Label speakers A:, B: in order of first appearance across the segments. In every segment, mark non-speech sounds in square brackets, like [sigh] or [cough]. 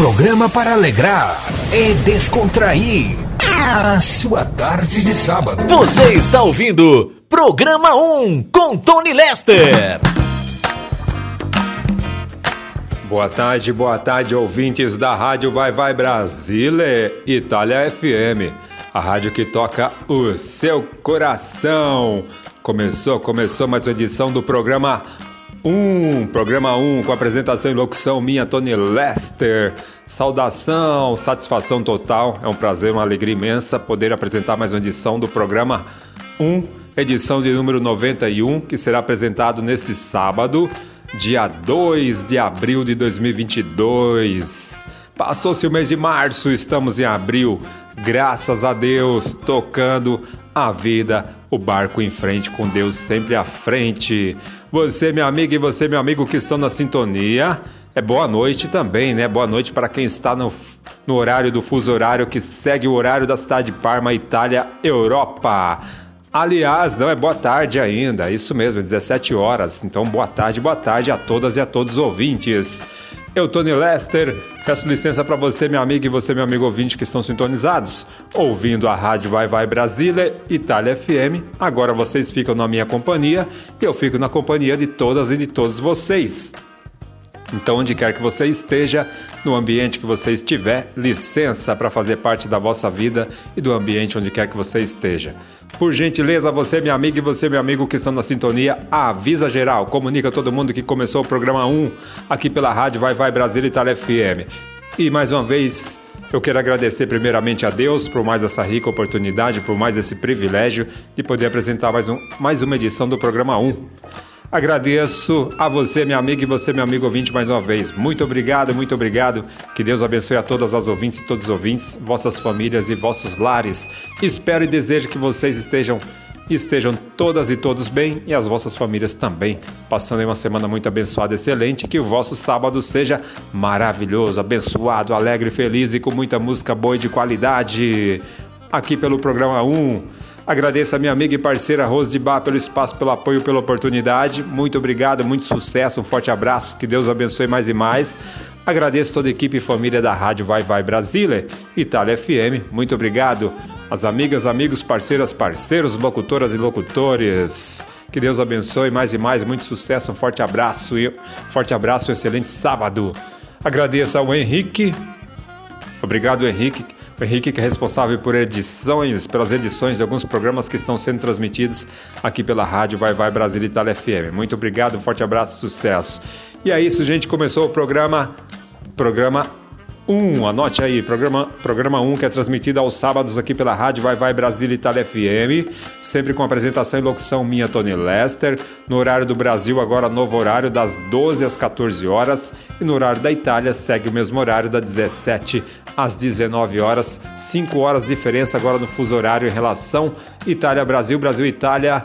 A: programa para alegrar e descontrair a sua tarde de sábado.
B: Você está ouvindo Programa 1 com Tony Lester.
C: Boa tarde, boa tarde, ouvintes da Rádio Vai Vai Brasília, Itália FM, a rádio que toca o seu coração. Começou, começou mais uma edição do programa 1, programa 1, com apresentação e locução minha, Tony Lester. Saudação, satisfação total, é um prazer, uma alegria imensa poder apresentar mais uma edição do programa 1, edição de número 91, que será apresentado nesse sábado dia 2 de abril de 2022. Passou-se o mês de março, estamos em abril, graças a Deus, tocando a vida, o barco em frente, com Deus sempre à frente. Você, minha amiga, e você, meu amigo, que estão na sintonia, é boa noite também, né? Boa noite para quem está no, no horário do fuso horário que segue o horário da cidade de Parma, Itália, Europa. Aliás, não é boa tarde ainda, isso mesmo, 17 horas. Então, boa tarde, boa tarde a todas e a todos os ouvintes. Eu, Tony Lester, peço licença para você, meu amigo, e você, meu amigo ouvinte, que estão sintonizados, ouvindo a Rádio Vai Vai Brasília, Itália FM. Agora vocês ficam na minha companhia e eu fico na companhia de todas e de todos vocês. Então, onde quer que você esteja, no ambiente que você estiver, licença para fazer parte da vossa vida e do ambiente onde quer que você esteja. Por gentileza, você, minha amiga, e você, meu amigo que estão na sintonia, avisa geral, comunica todo mundo que começou o programa 1 aqui pela rádio Vai Vai Brasil Itália FM. E mais uma vez, eu quero agradecer primeiramente a Deus por mais essa rica oportunidade, por mais esse privilégio de poder apresentar mais, um, mais uma edição do programa 1. Agradeço a você, minha amiga, e você, meu amigo ouvinte, mais uma vez. Muito obrigado, muito obrigado. Que Deus abençoe a todas as ouvintes e todos os ouvintes, vossas famílias e vossos lares. Espero e desejo que vocês estejam estejam todas e todos bem e as vossas famílias também, passando uma semana muito abençoada, excelente, que o vosso sábado seja maravilhoso, abençoado, alegre, feliz e com muita música boa e de qualidade. Aqui pelo programa 1 Agradeço a minha amiga e parceira Rose de Bar pelo espaço, pelo apoio, pela oportunidade. Muito obrigado, muito sucesso, um forte abraço, que Deus abençoe mais e mais. Agradeço toda a equipe e família da Rádio Vai Vai Brasília, Itália FM. Muito obrigado. As amigas, amigos, parceiras, parceiros, locutoras e locutores. Que Deus abençoe mais e mais, muito sucesso, um forte abraço e forte abraço, um excelente sábado. Agradeço ao Henrique. Obrigado, Henrique o Henrique, que é responsável por edições, pelas edições de alguns programas que estão sendo transmitidos aqui pela rádio Vai Vai Brasil Itália FM. Muito obrigado, forte abraço, sucesso. E é isso, gente. Começou o programa, programa 1, anote aí, programa, programa 1 que é transmitido aos sábados aqui pela rádio Vai Vai Brasil Itália FM, sempre com apresentação e locução minha, Tony Lester, no horário do Brasil, agora novo horário, das 12 às 14 horas, e no horário da Itália segue o mesmo horário, das 17 às 19 horas, 5 horas de diferença agora no fuso horário em relação Itália-Brasil, Brasil-Itália,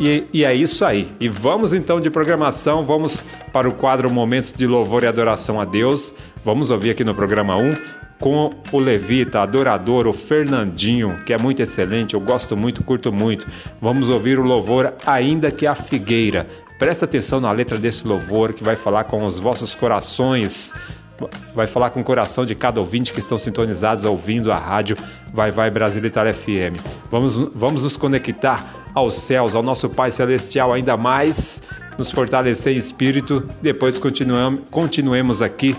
C: e, e, é isso aí. E vamos então de programação, vamos para o quadro Momentos de Louvor e Adoração a Deus. Vamos ouvir aqui no programa 1 com o levita, adorador, o Fernandinho, que é muito excelente, eu gosto muito, curto muito. Vamos ouvir o louvor Ainda que a Figueira. Presta atenção na letra desse louvor que vai falar com os vossos corações vai falar com o coração de cada ouvinte que estão sintonizados ouvindo a rádio Vai Vai Brasil Itália FM. Vamos, vamos nos conectar aos céus, ao nosso Pai Celestial ainda mais, nos fortalecer em espírito. Depois continuamos, continuemos aqui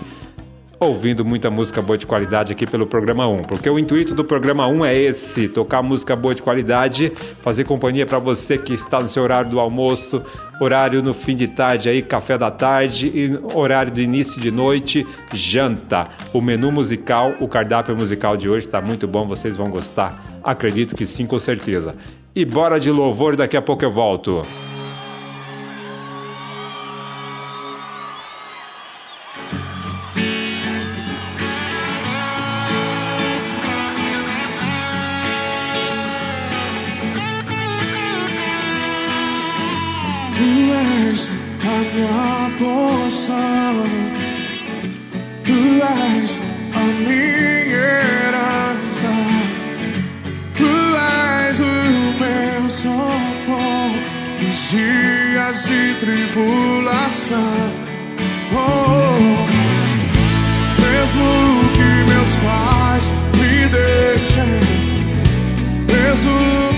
D: ouvindo muita música boa de qualidade aqui pelo programa 1, porque o intuito do programa 1 é esse: tocar música boa de qualidade, fazer companhia para você que está no seu horário do almoço, horário no fim de tarde aí, café da tarde e horário de início de noite, janta. O menu musical, o cardápio musical de hoje está muito bom, vocês vão gostar. Acredito que sim, com certeza. E bora de louvor, daqui a pouco eu volto. possam Tu és a minha herança. Tu és o meu socorro. Nos dias de tribulação. Oh. Mesmo que meus pais me deixem Mesmo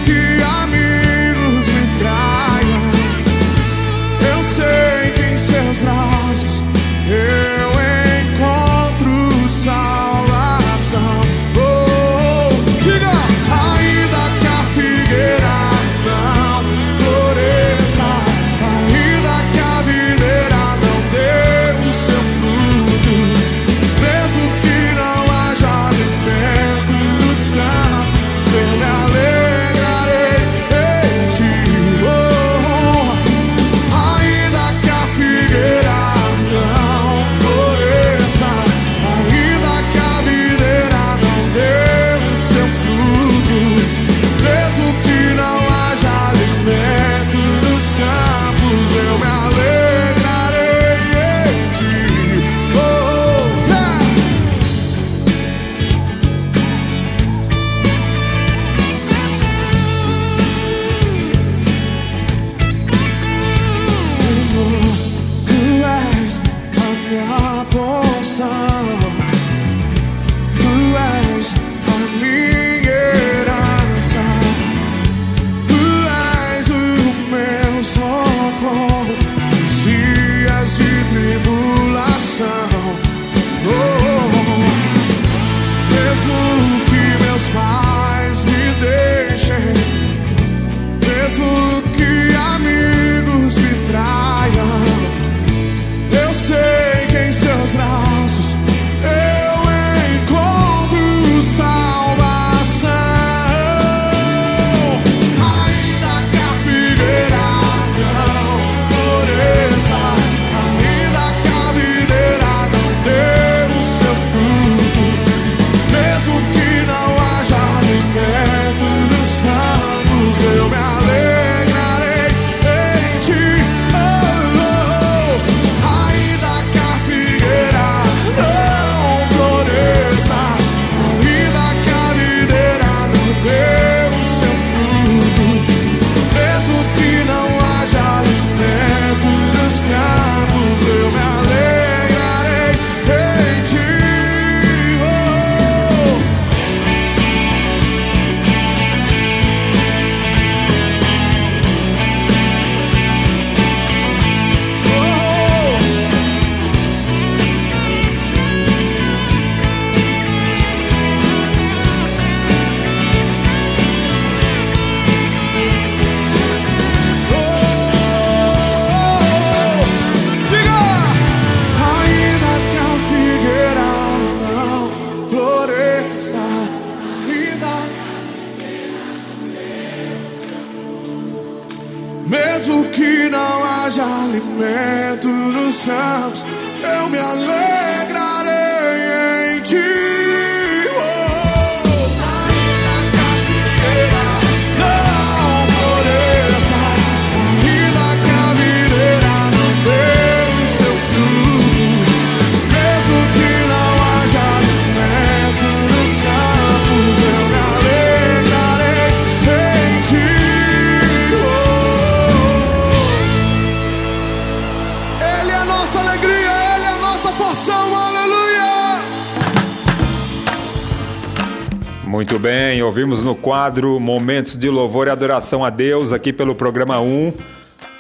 D: quadro Momentos de Louvor e Adoração a Deus, aqui pelo programa 1,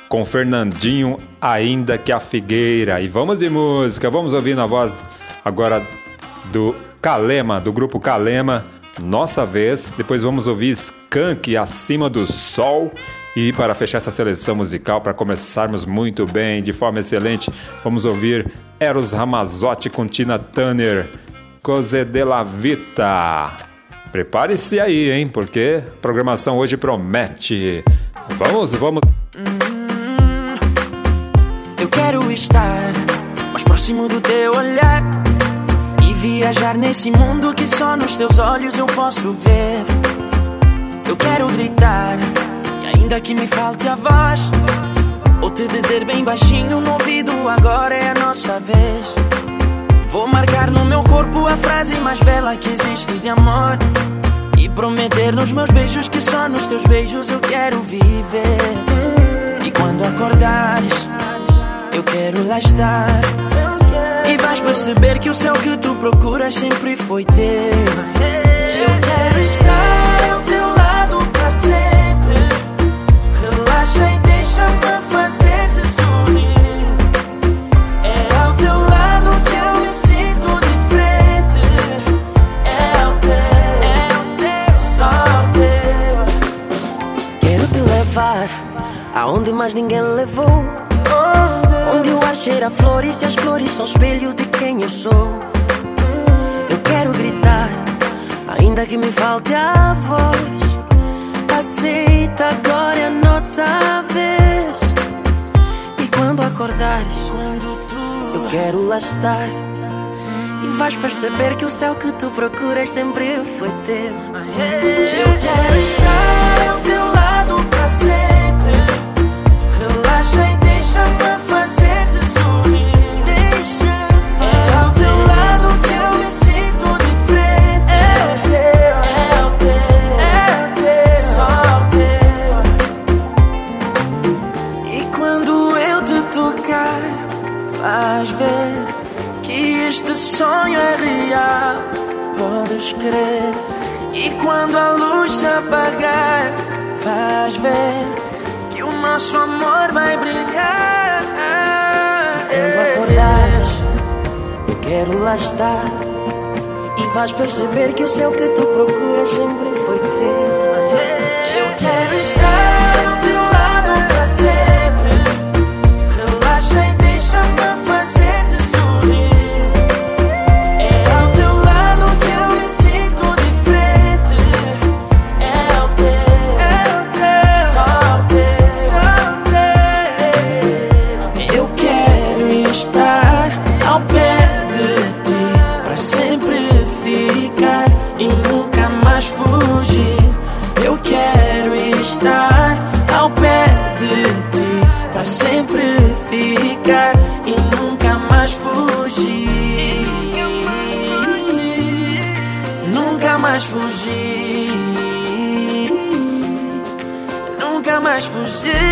C: com Fernandinho, ainda que a figueira. E vamos de música, vamos ouvir na voz agora do Calema, do grupo Calema, Nossa Vez. Depois vamos ouvir Skank, Acima do Sol. E para fechar essa seleção musical, para começarmos muito bem, de forma excelente, vamos ouvir Eros Ramazotti com Tina Turner, Cose de la Vita. Prepare-se aí, hein, porque a programação hoje promete. Vamos, vamos. Hum,
E: eu quero estar mais próximo do teu olhar e viajar nesse mundo que só nos teus olhos eu posso ver. Eu quero gritar Ainda que me falte a voz, ou te dizer bem baixinho no ouvido: agora é a nossa vez. Vou marcar no meu corpo a frase mais bela que existe de amor. E prometer nos meus beijos que só nos teus beijos eu quero viver. E quando acordares, eu quero lá estar. E vais perceber que o céu que tu procuras sempre foi teu. Eu quero estar aonde mais ninguém levou. Onde o ar cheira flores e as flores são espelho de quem eu sou. Eu quero gritar, ainda que me falte a voz. Aceita, agora é a nossa vez. E quando acordares, quando tu eu quero lá estar. E vais perceber que o céu que tu procuras sempre foi teu. Eu quero estar ao teu vais ver que este sonho é real. Podes crer. E quando a luz se apagar, vais ver que o nosso amor vai brilhar. Quando acordares, eu quero lá estar. E vais perceber que o céu que tu procuras sempre foi teu. Mais fugir.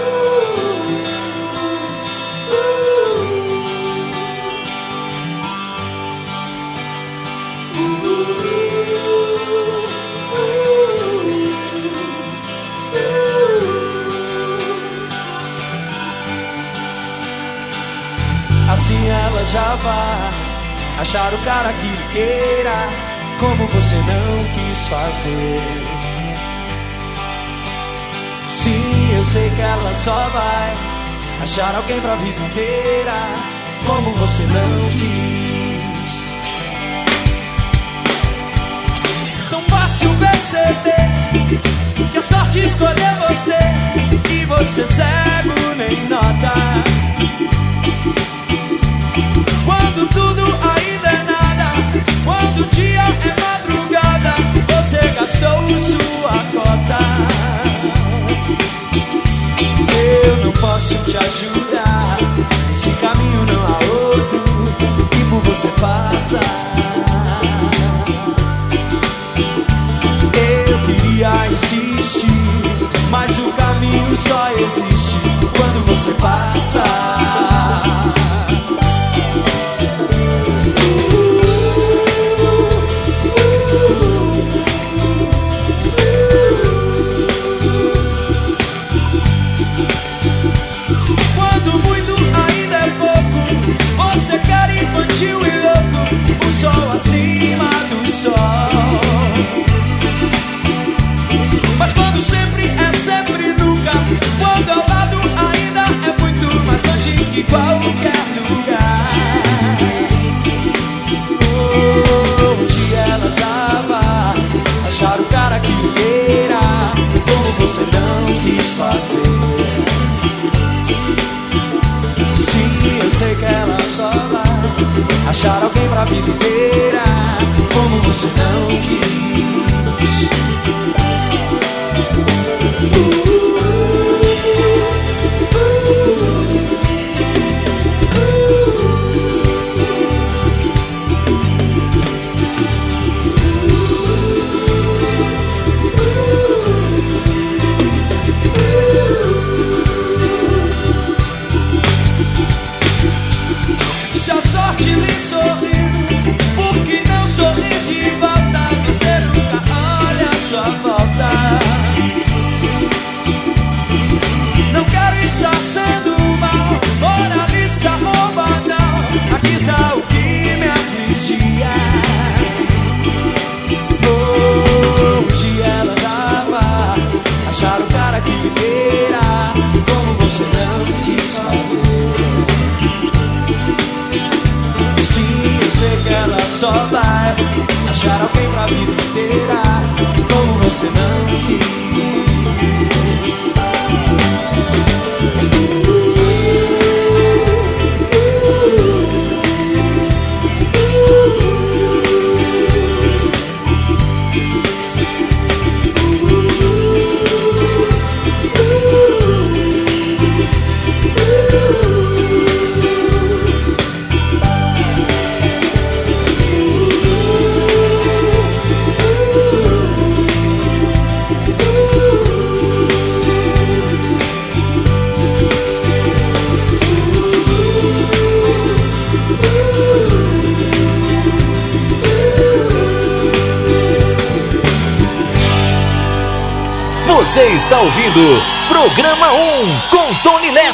F: Achar alguém pra vida inteira, como você não quis. Tão fácil perceber que a sorte escolheu você e você cego nem nota. Quando tudo ainda é nada, quando o dia é madrugada, você gastou sua cota. você faça. Eu queria insistir, mas o caminho só existe quando você passa.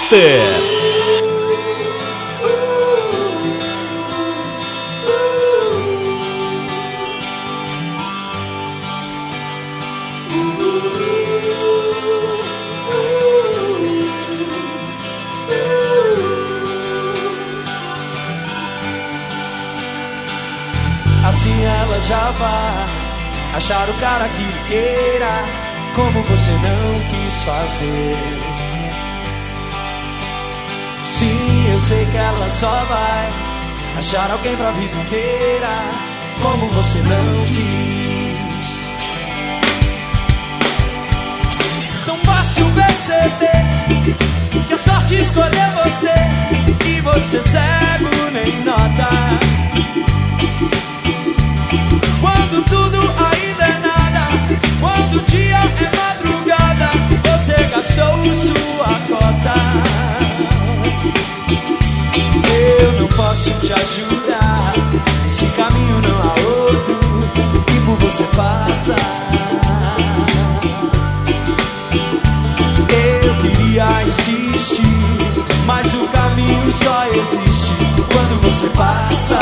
F: Master. caminho só existe quando você passa.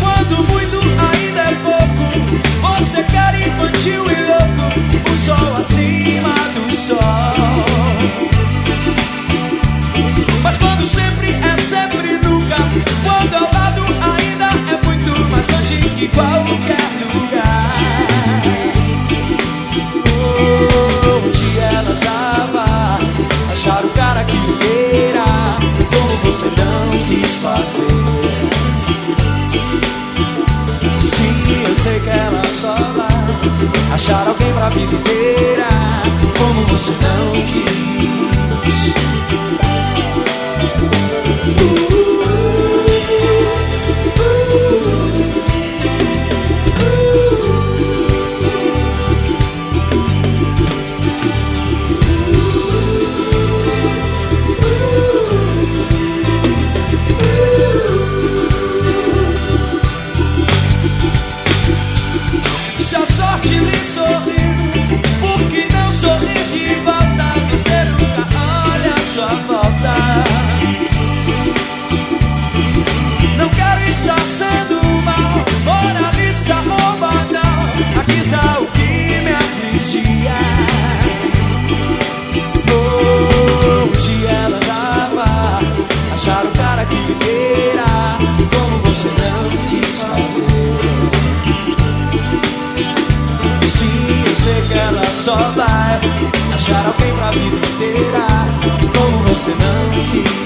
F: Quando muito ainda é pouco, você quer infantil e louco, O sol assim. igual qualquer lugar. Onde ela já vai achar o cara que o queira, como você não quis fazer. Se eu sei que ela só vai achar alguém pra vida inteira, como você não quis. Não quero estar sendo mal, moralista ou banal. Aqui está o que me afligia. Oh, um dia ela tava achar o cara que lhe queira, como você não quis fazer. E sim, eu sei que ela só vai achar alguém pra vida inteira, como você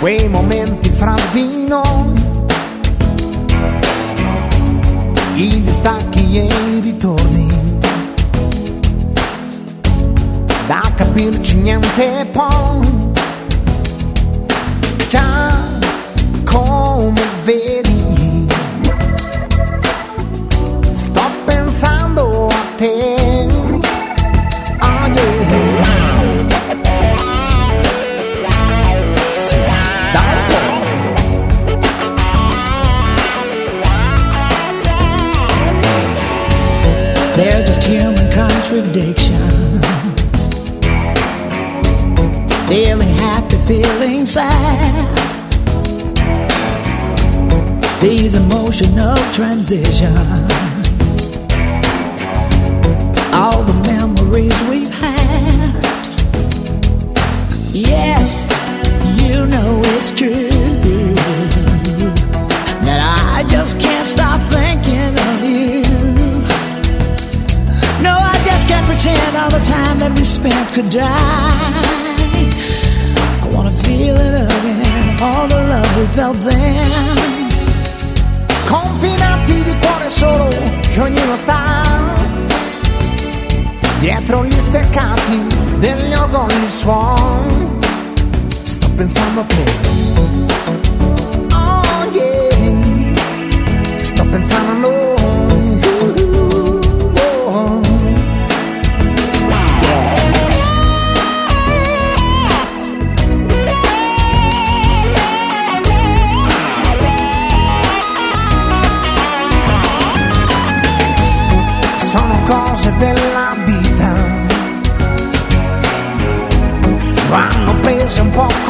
G: Quei momenti fra di noi, i distacchi e i ritorni, da capirci niente poi,
H: There's just human contradictions. Feeling happy, feeling sad. These emotional transitions. All the memories we've had. Yes, you know it's true. That we spent could die. I wanna feel it again, all the love we felt then.
G: confinati di cuore solo che ognuno sta dietro gli steccati degli orgogli suon sto pensando a te oh yeah sto pensando a noi pop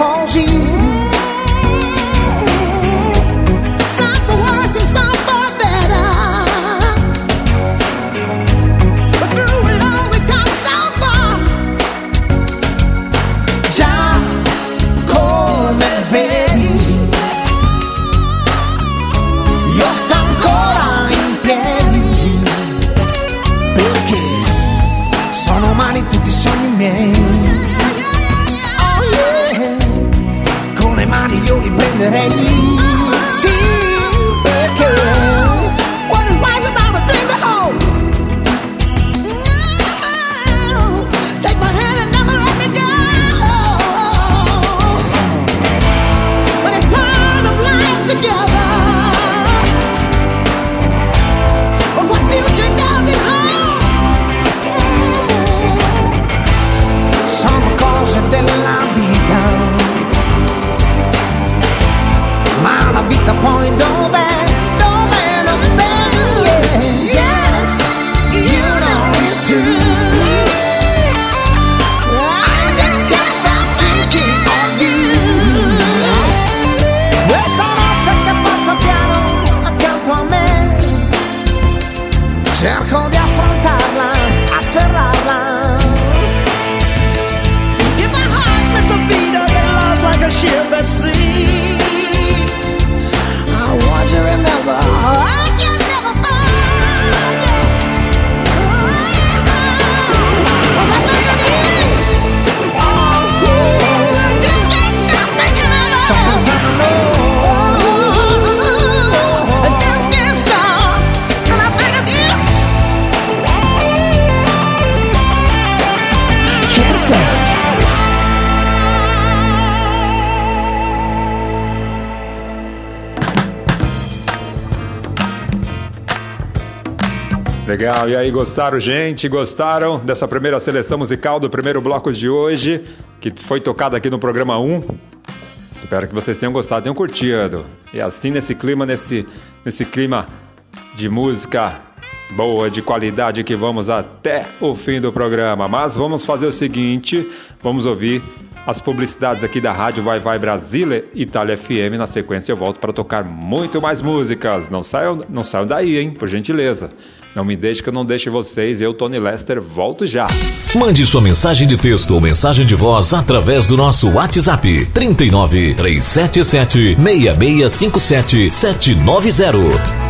C: Legal, e aí, gostaram, gente? Gostaram dessa primeira seleção musical do primeiro bloco de hoje, que foi tocada aqui no programa 1? Espero que vocês tenham gostado, tenham curtido. E assim, nesse clima, nesse, nesse clima de música boa, de qualidade, que vamos até o fim do programa. Mas vamos fazer o seguinte: vamos ouvir as publicidades aqui da Rádio Vai Vai Brasília, Itália FM. Na sequência, eu volto para tocar muito mais músicas. Não saiam, não saiam daí, hein? Por gentileza. Não me deixe que eu não deixe vocês. Eu, Tony Lester, volto já.
B: Mande sua mensagem de texto ou mensagem de voz através do nosso WhatsApp 39 377 6657 790.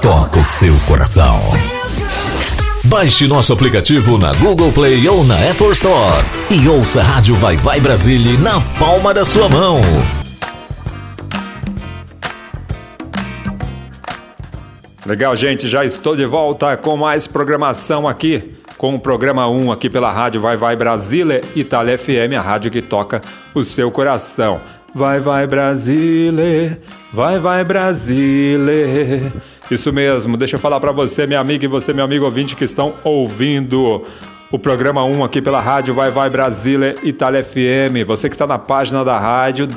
B: toca o seu coração. Baixe nosso aplicativo na Google Play ou na Apple Store e ouça a Rádio Vai Vai Brasília na palma da sua mão.
C: Legal, gente, já estou de volta com mais programação aqui, com o programa 1 aqui pela Rádio Vai Vai Brasília, Itália FM, a rádio que toca o seu coração. Vai Vai Brasília, vai Vai Brasília. Isso mesmo, deixa eu falar para você, minha amiga e você, meu amigo ouvinte que estão ouvindo o programa 1 aqui pela Rádio Vai Vai Brasília, Itália FM. Você que está na página da rádio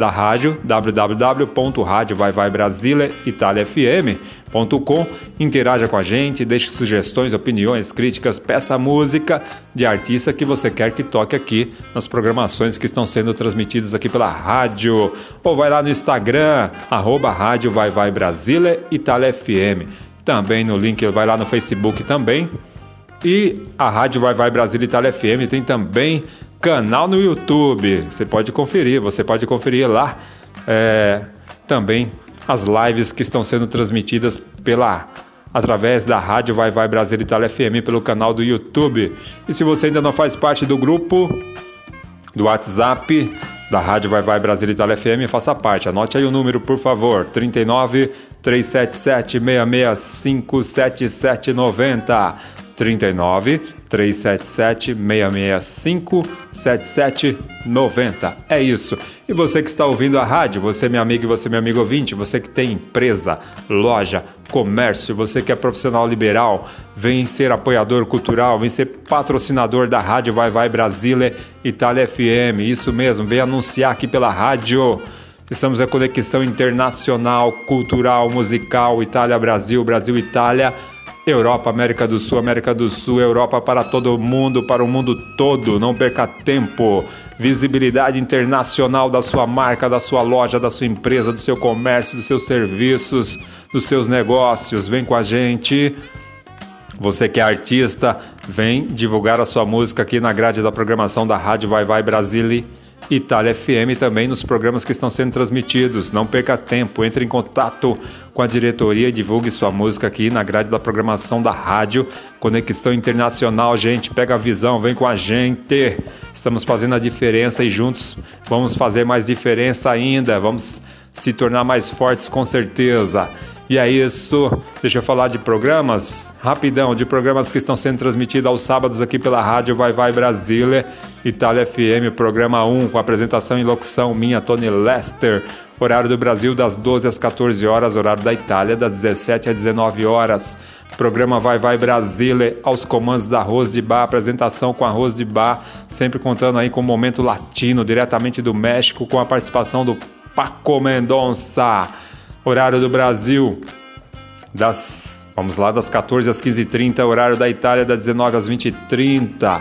C: da rádio www.radiovaivaibrasilia.italiafm.com Interaja com a gente, deixe sugestões, opiniões, críticas, peça música de artista que você quer que toque aqui nas programações que estão sendo transmitidas aqui pela rádio. Ou vai lá no Instagram, arroba Rádio Vai Vai Itália FM. Também no link, vai lá no Facebook também. E a Rádio Vai Vai Brasília Itália FM tem também canal no YouTube. Você pode conferir, você pode conferir lá é, também as lives que estão sendo transmitidas pela através da Rádio Vai Vai Brasília Itália FM pelo canal do YouTube. E se você ainda não faz parte do grupo do WhatsApp da Rádio Vai Vai Brasília Itália FM, faça parte. Anote aí o número, por favor: 39 377 665 7790. 39 377 665 7790. É isso. E você que está ouvindo a rádio, você meu amigo e você meu amigo ouvinte, você que tem empresa, loja, comércio, você que é profissional liberal, vem ser apoiador cultural, vem ser patrocinador da rádio Vai Vai Brasília Itália FM. Isso mesmo, vem anunciar aqui pela rádio. Estamos em conexão internacional, cultural, musical, Itália-Brasil, Brasil-Itália Europa, América do Sul, América do Sul, Europa para todo mundo, para o mundo todo. Não perca tempo. Visibilidade internacional da sua marca, da sua loja, da sua empresa, do seu comércio, dos seus serviços, dos seus negócios. Vem com a gente. Você que é artista, vem divulgar a sua música aqui na grade da programação da Rádio Vai Vai Brasília Itália FM também nos programas que estão sendo transmitidos. Não perca tempo, entre em contato com a diretoria e divulgue sua música aqui na grade da programação da rádio Conexão Internacional. Gente, pega a visão, vem com a gente. Estamos fazendo a diferença e juntos vamos fazer mais diferença ainda. Vamos se tornar mais fortes com certeza. E é isso. Deixa eu falar de programas, rapidão, de programas que estão sendo transmitidos aos sábados aqui pela rádio Vai Vai Brasília, Itália FM, programa 1, com apresentação e locução minha, Tony Lester. Horário do Brasil das 12 às 14 horas, horário da Itália das 17 às 19 horas. Programa Vai Vai Brasília, aos comandos da Rose de Bar, apresentação com a Rose de Bar, sempre contando aí com o momento latino, diretamente do México, com a participação do Paco Mendonça. Horário do Brasil, das, vamos lá, das 14 às 15h30, horário da Itália, das 19 às 20h30.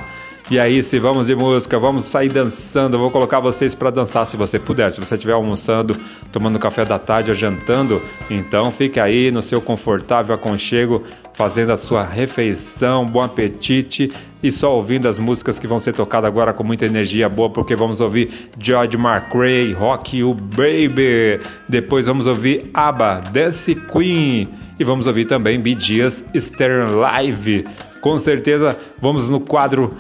C: E aí, se vamos de música, vamos sair dançando. Eu vou colocar vocês para dançar se você puder. Se você estiver almoçando, tomando café da tarde ou jantando, então fique aí no seu confortável aconchego, fazendo a sua refeição. Bom apetite e só ouvindo as músicas que vão ser tocadas agora com muita energia boa, porque vamos ouvir George McRae, Rock You Baby. Depois vamos ouvir ABBA, Dance Queen. E vamos ouvir também Bee Gees, Stern Live. Com certeza vamos no quadro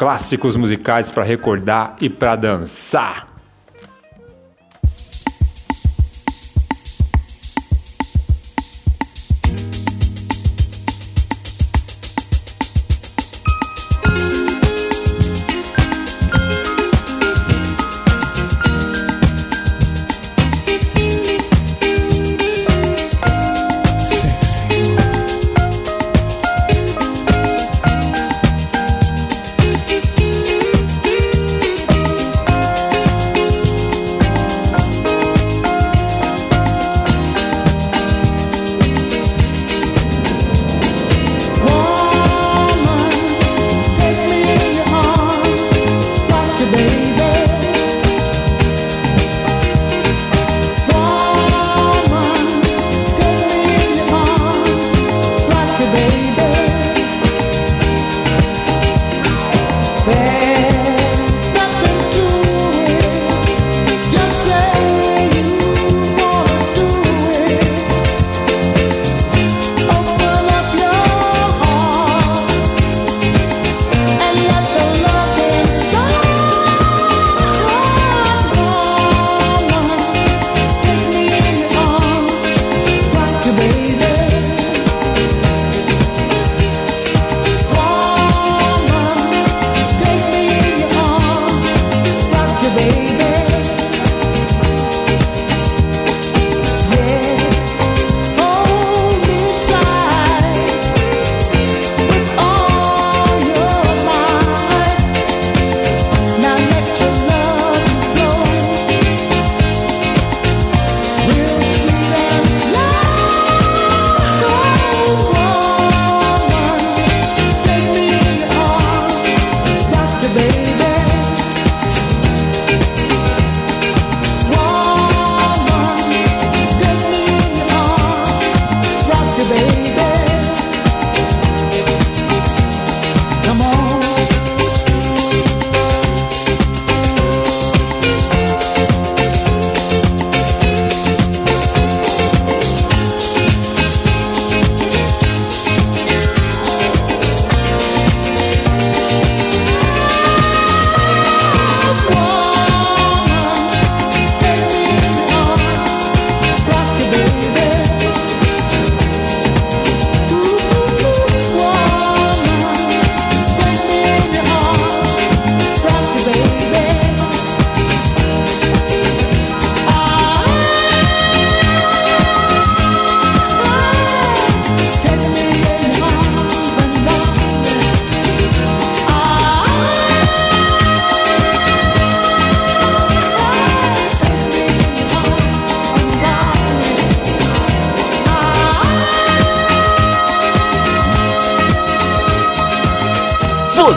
C: clássicos musicais para recordar e para dançar.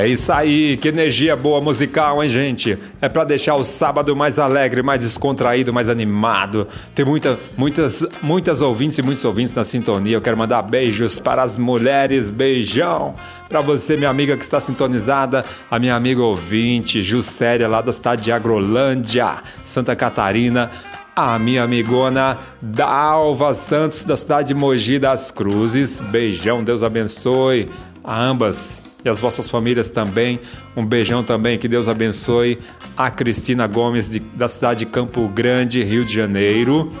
C: É isso aí, que energia boa musical, hein, gente? É pra deixar o sábado mais alegre, mais descontraído, mais animado. Tem muita, muitas, muitas ouvintes e muitos ouvintes na sintonia. Eu quero mandar beijos para as mulheres, beijão para você, minha amiga que está sintonizada, a minha amiga ouvinte, Juscelia, lá da cidade de Agrolândia, Santa Catarina a minha amigona Dalva Santos, da cidade de Mogi das Cruzes. Beijão, Deus abençoe a ambas e as vossas famílias também. Um beijão também, que Deus abençoe a Cristina Gomes, de, da cidade de Campo Grande, Rio de Janeiro.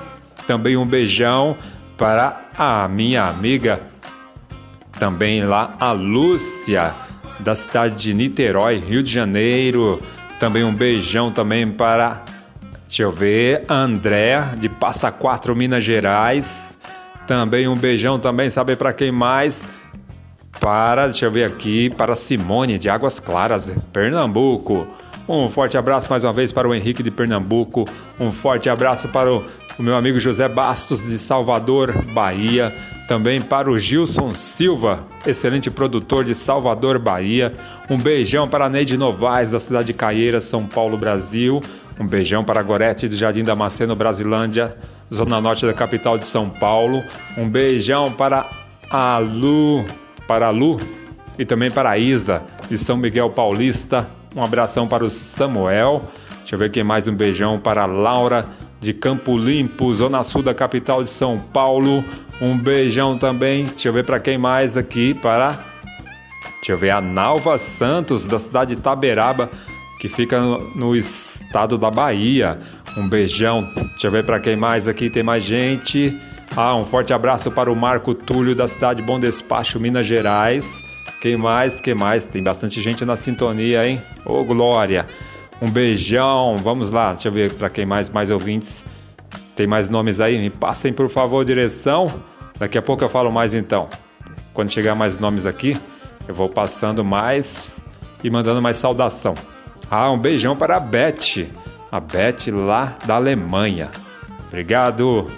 C: Também um beijão para a minha amiga, também lá, a Lúcia, da cidade de Niterói, Rio de Janeiro. Também um beijão também para Deixa eu ver, André de Passa Quatro, Minas Gerais. Também um beijão também, sabe para quem mais? Para, deixa eu ver aqui, para Simone de Águas Claras, Pernambuco. Um forte abraço mais uma vez para o Henrique de Pernambuco. Um forte abraço para o, o meu amigo José Bastos de Salvador, Bahia. Também para o Gilson Silva, excelente produtor de Salvador, Bahia. Um beijão para a Neide Novaes, da cidade de Caieiras, São Paulo, Brasil. Um beijão para a Gorete do Jardim Damasceno, Brasilândia, zona norte da capital de São Paulo. Um beijão para a Lu, para a Lu e também para a Isa de São Miguel Paulista. Um abração para o Samuel. Deixa eu ver quem mais. Um beijão para a Laura de Campo Limpo, zona sul da capital de São Paulo. Um beijão também. Deixa eu ver para quem mais aqui. Para Deixa eu ver a Nalva Santos da cidade de Taberaba que fica no, no estado da Bahia. Um beijão. Deixa eu ver para quem mais aqui tem mais gente. Ah, um forte abraço para o Marco Túlio da cidade Bom Despacho, Minas Gerais. Quem mais? Quem mais? Tem bastante gente na sintonia, hein? Ô, Glória. Um beijão. Vamos lá. Deixa eu ver para quem mais mais ouvintes. Tem mais nomes aí? Me passem, por favor, direção. Daqui a pouco eu falo mais então. Quando chegar mais nomes aqui, eu vou passando mais e mandando mais saudação. Ah, um beijão para a Beth, a Beth lá da Alemanha. Obrigado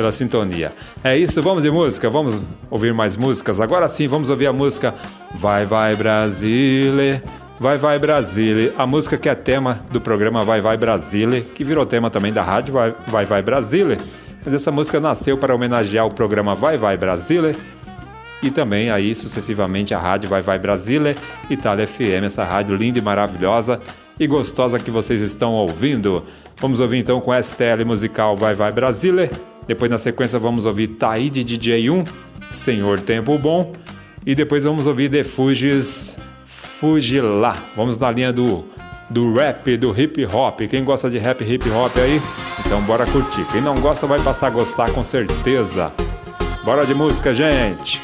C: pela sintonia. É isso, vamos de música, vamos ouvir mais músicas. Agora sim, vamos ouvir a música Vai Vai Brasile, Vai Vai Brasile, a música que é tema do programa Vai Vai Brasile, que virou tema também da rádio Vai Vai, Vai Brasile. Mas essa música nasceu para homenagear o programa Vai Vai Brasile e também aí sucessivamente a rádio Vai Vai Brasília, Itália FM, essa rádio linda e maravilhosa e gostosa que vocês estão ouvindo. Vamos ouvir então com STL musical Vai Vai Brasília. Depois na sequência vamos ouvir Taíde DJ 1, Senhor Tempo Bom. E depois vamos ouvir The Fuges, Fugi Lá. Vamos na linha do, do rap, do hip hop. Quem gosta de rap hip hop aí? Então bora curtir. Quem não gosta vai passar a gostar com certeza. Bora de música, gente!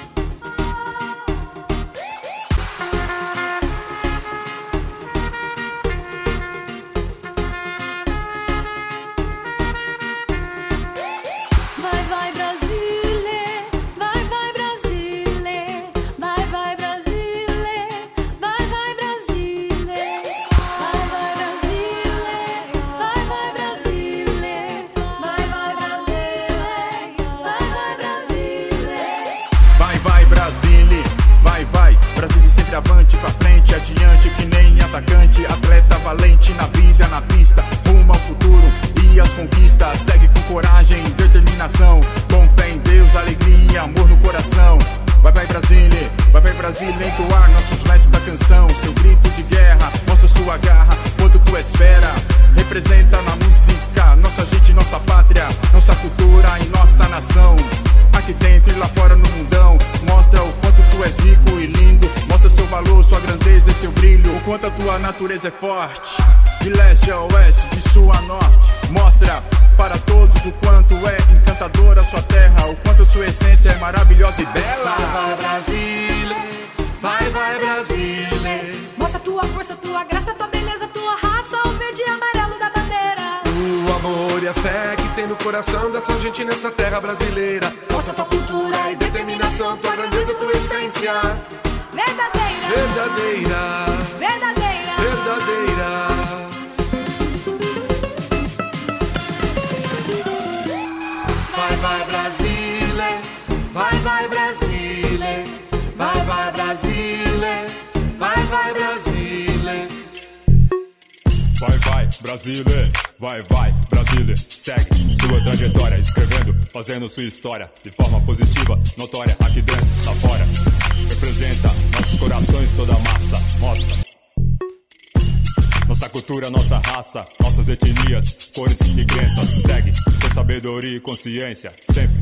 I: Consciência, sempre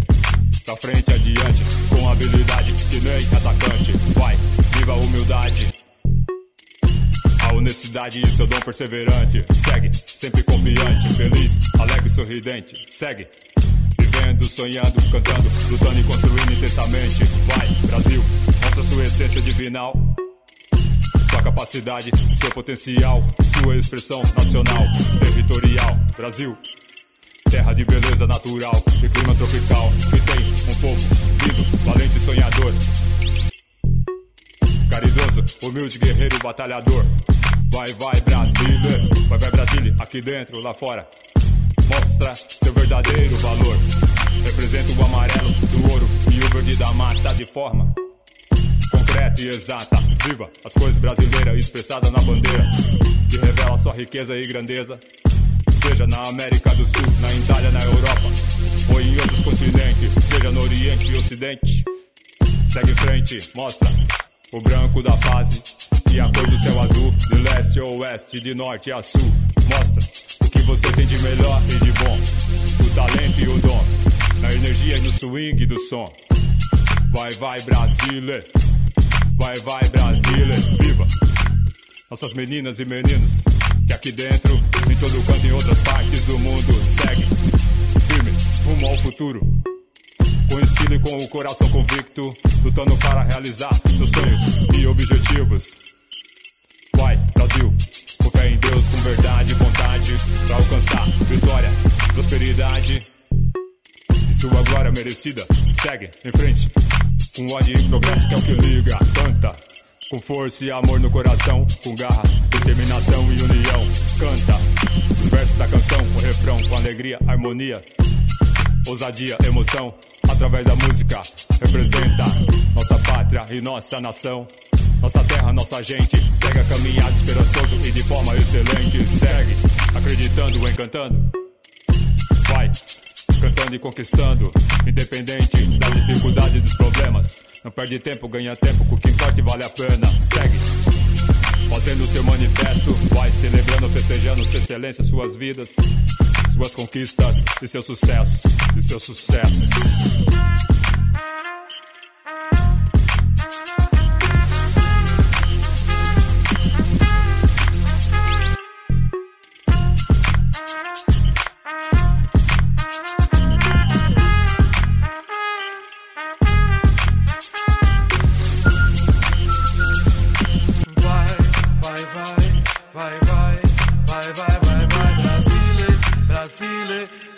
I: pra frente, adiante, com habilidade que nem atacante. Vai, viva a humildade. A honestidade e seu dom perseverante. Segue, sempre confiante, feliz, alegre e sorridente. Segue, vivendo, sonhando, cantando, lutando e construindo intensamente. Vai, Brasil, mostra sua essência divinal. Sua capacidade, seu potencial, sua expressão nacional, territorial. Brasil, terra de beleza natural e clima tropical. Que tem um povo vivo, valente e sonhador. Caridoso, humilde, guerreiro, batalhador. Vai, vai, Brasília. Vai, vai, Brasília. Aqui dentro, lá fora. Mostra seu verdadeiro valor. Representa o amarelo do ouro e o verde da mata de forma concreta e exata. Viva as coisas brasileiras expressadas na bandeira, que revela sua riqueza e grandeza. Seja na América do Sul, na Itália, na Europa, ou em outros continentes, seja no Oriente e Ocidente. Segue em frente, mostra o branco da fase e a cor do céu azul, de leste a oeste, de norte a sul. Mostra o que você tem de melhor e de bom, o talento e o dom, na energia e no swing do som. Vai, vai, Brasília. Vai, vai, Brasília. Viva! Nossas meninas e meninos, que aqui dentro, todo canto, em outras partes do mundo, segue firme, rumo ao futuro. Com estilo e com o coração convicto, lutando para realizar seus sonhos e objetivos. Vai, Brasil, com fé em Deus, com verdade e vontade, pra alcançar vitória, prosperidade e sua glória merecida. Segue em frente, com ódio e progresso que é o que liga, canta. Com força e amor no coração, com garra, determinação e união. Canta os versos da canção, o refrão, com alegria, harmonia, ousadia, emoção. Através da música, representa nossa pátria e nossa nação. Nossa terra, nossa gente, segue a caminhada esperançoso e de forma excelente. Segue, acreditando, encantando. Vai, cantando e conquistando, independente das dificuldades e dos problemas. Não perde tempo, ganha tempo, com o que vale a pena. Segue, fazendo seu manifesto, vai celebrando, festejando sua excelência, suas vidas, suas conquistas e seu sucesso, e seu sucesso.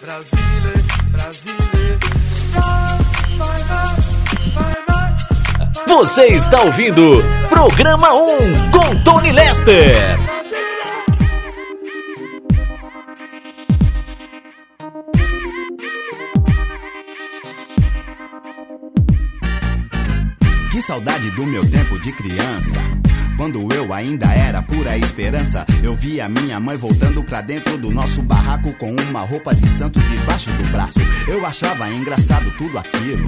F: Brasília, Brasília, Brasília. Vai, vai, vai, vai, vai.
B: Você está ouvindo Programa 1 com Tony Lester.
J: Que saudade do meu tempo de criança. Quando eu ainda era pura esperança, eu via minha mãe voltando pra dentro do nosso barraco com uma roupa de santo debaixo do braço. Eu achava engraçado tudo aquilo.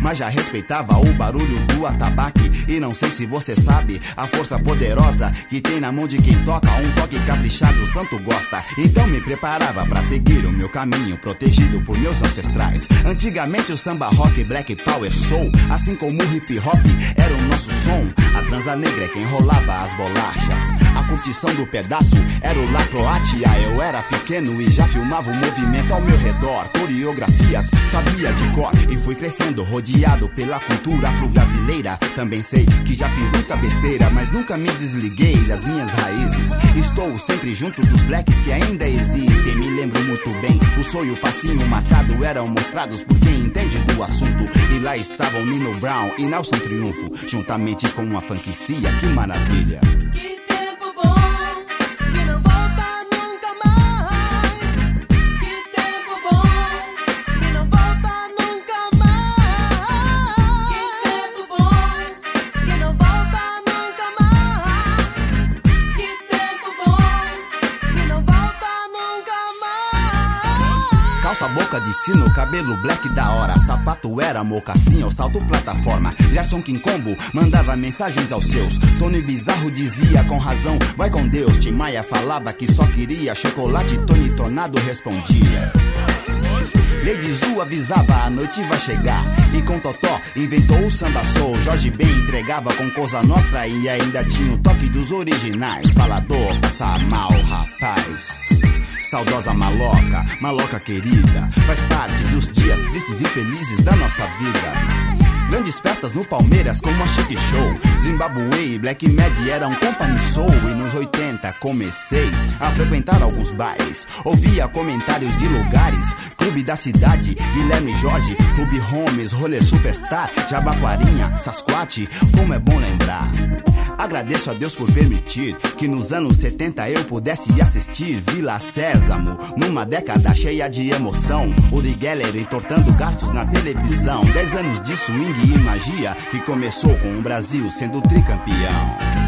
J: Mas já respeitava o barulho do atabaque. E não sei se você sabe a força poderosa que tem na mão de quem toca. Um toque caprichado, o santo gosta. Então me preparava pra seguir o meu caminho, protegido por meus ancestrais. Antigamente o samba rock, black power soul, assim como o hip hop, era o nosso som. A transa negra é quem rolava as bolachas. A curtição do pedaço era o La Croatia. Eu era pequeno e já filmava o movimento ao meu redor. Coreografias sabia de cor e fui crescendo, rodeado pela cultura afro-brasileira. Também sei que já fiz muita besteira, mas nunca me desliguei das minhas raízes. Estou sempre junto dos blacks que ainda existem. Me lembro muito bem, o sonho, o passinho marcado eram mostrados por quem entende do assunto. E lá estavam Nino Brown e Nelson Triunfo, juntamente com uma franquicia. Que maravilha!
K: Que
J: sapato era mocassim ou salto plataforma. Gerson Quincombo mandava mensagens aos seus. Tony Bizarro dizia com razão, vai com Deus. Tim Maia falava que só queria chocolate. Tony Tornado respondia. Lady Zu avisava, a noite vai chegar. E com Totó inventou o samba soul. Jorge Ben entregava com Cosa Nostra e ainda tinha o toque dos originais. Falador, passa mal, rapaz. Saudosa maloca, maloca querida, faz parte dos dias tristes e felizes da nossa vida. Grandes festas no Palmeiras como a Chic Show. Zimbabwe e Black Mad eram company soul. E nos 80 comecei a frequentar alguns bares. Ouvia comentários de lugares. Clube da Cidade, Guilherme Jorge, Clube Holmes, Roller Superstar, Jabaquarinha, Sasquatch, como é bom lembrar. Agradeço a Deus por permitir que nos anos 70 eu pudesse assistir Vila Sésamo, numa década cheia de emoção. Uri Geller entortando garfos na televisão. Dez anos de swing e magia que começou com o Brasil sendo tricampeão.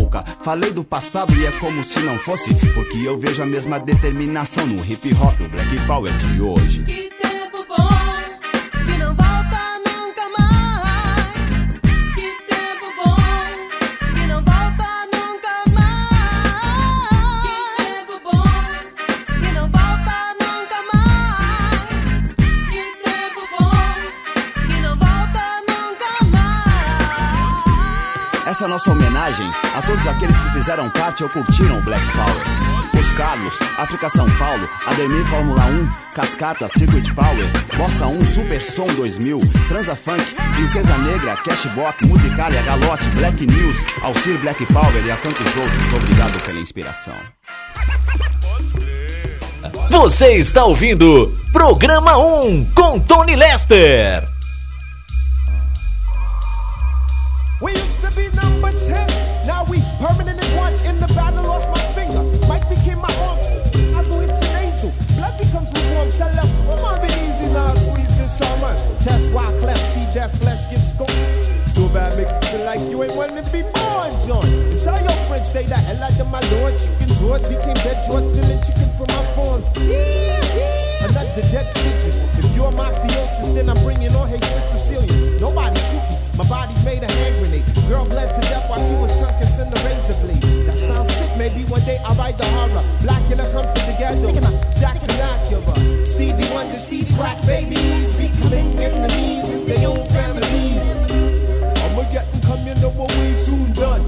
J: Falei do passado e é como se não fosse, porque eu vejo a mesma determinação no hip hop, o black power de hoje. Essa é a nossa homenagem a todos aqueles que fizeram parte ou curtiram o Black Power. Os Carlos, África São Paulo, Ademir Fórmula 1, Cascata, Circuit Power, Bossa 1, Super Som 2000, Transa Funk, Princesa Negra, Cashbox, Musicalia, Galote, Black News, Alcir Black Power e a tantos outros. Obrigado pela inspiração.
B: Você está ouvindo Programa 1 com Tony Lester.
L: Number 10, now we permanent in one. In the battle, lost my finger. Mike became my arm. Azul hits your nasal. Blood becomes lukewarm. Tell them, come oh, on, be easy now. Squeeze this shaman. Test why cleft, see that flesh get scoped. So bad, make you feel like you ain't wanting to be born, John. Tell your friends, stay the hell out of my lord. Chicken George became dead George, stealing chickens from my farm. Another dead pigeon. If you're mafiosis, then I'm bringing on hatred Sicilian. Nobody shoot. My body's made a hand grenade. Girl bled to death while she was tongue kissing the razor blade. That sounds sick. Maybe one day I'll write the horror. Black Blackula comes to the ghetto. Jackson Acura. Stevie Wonder sees crack babies becoming enemies in their own families. I'ma get them come, you know what we soon done.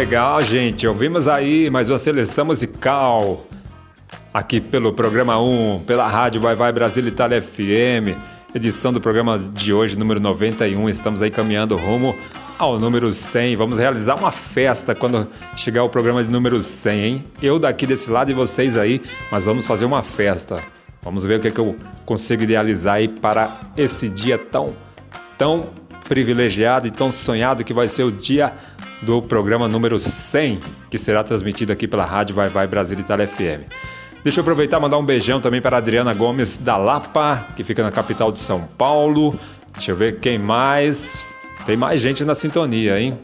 C: Legal, gente. Ouvimos aí mais uma seleção musical aqui pelo programa 1, pela rádio Vai Vai Brasil Itália FM, edição do programa de hoje, número 91. Estamos aí caminhando rumo ao número 100. Vamos realizar uma festa quando chegar o programa de número 100, hein? Eu daqui desse lado e vocês aí, mas vamos fazer uma festa. Vamos ver o que, é que eu consigo idealizar aí para esse dia tão, tão privilegiado e tão sonhado que vai ser o dia do programa número 100, que será transmitido aqui pela Rádio Vai Vai Brasil Itália FM. Deixa eu aproveitar e mandar um beijão também para a Adriana Gomes da Lapa, que fica na capital de São Paulo. Deixa eu ver quem mais. Tem mais gente na sintonia, hein?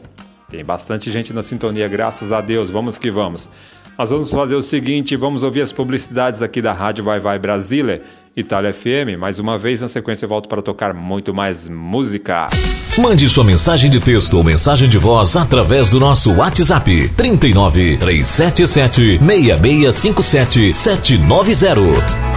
C: Tem bastante gente na sintonia, graças a Deus. Vamos que vamos. Nós vamos fazer o seguinte, vamos ouvir as publicidades aqui da Rádio Vai Vai Brasília, Itália FM. Mais uma vez, na sequência, eu volto para tocar muito mais música.
B: Mande sua mensagem de texto ou mensagem de voz através do nosso WhatsApp 39 377 6657 790.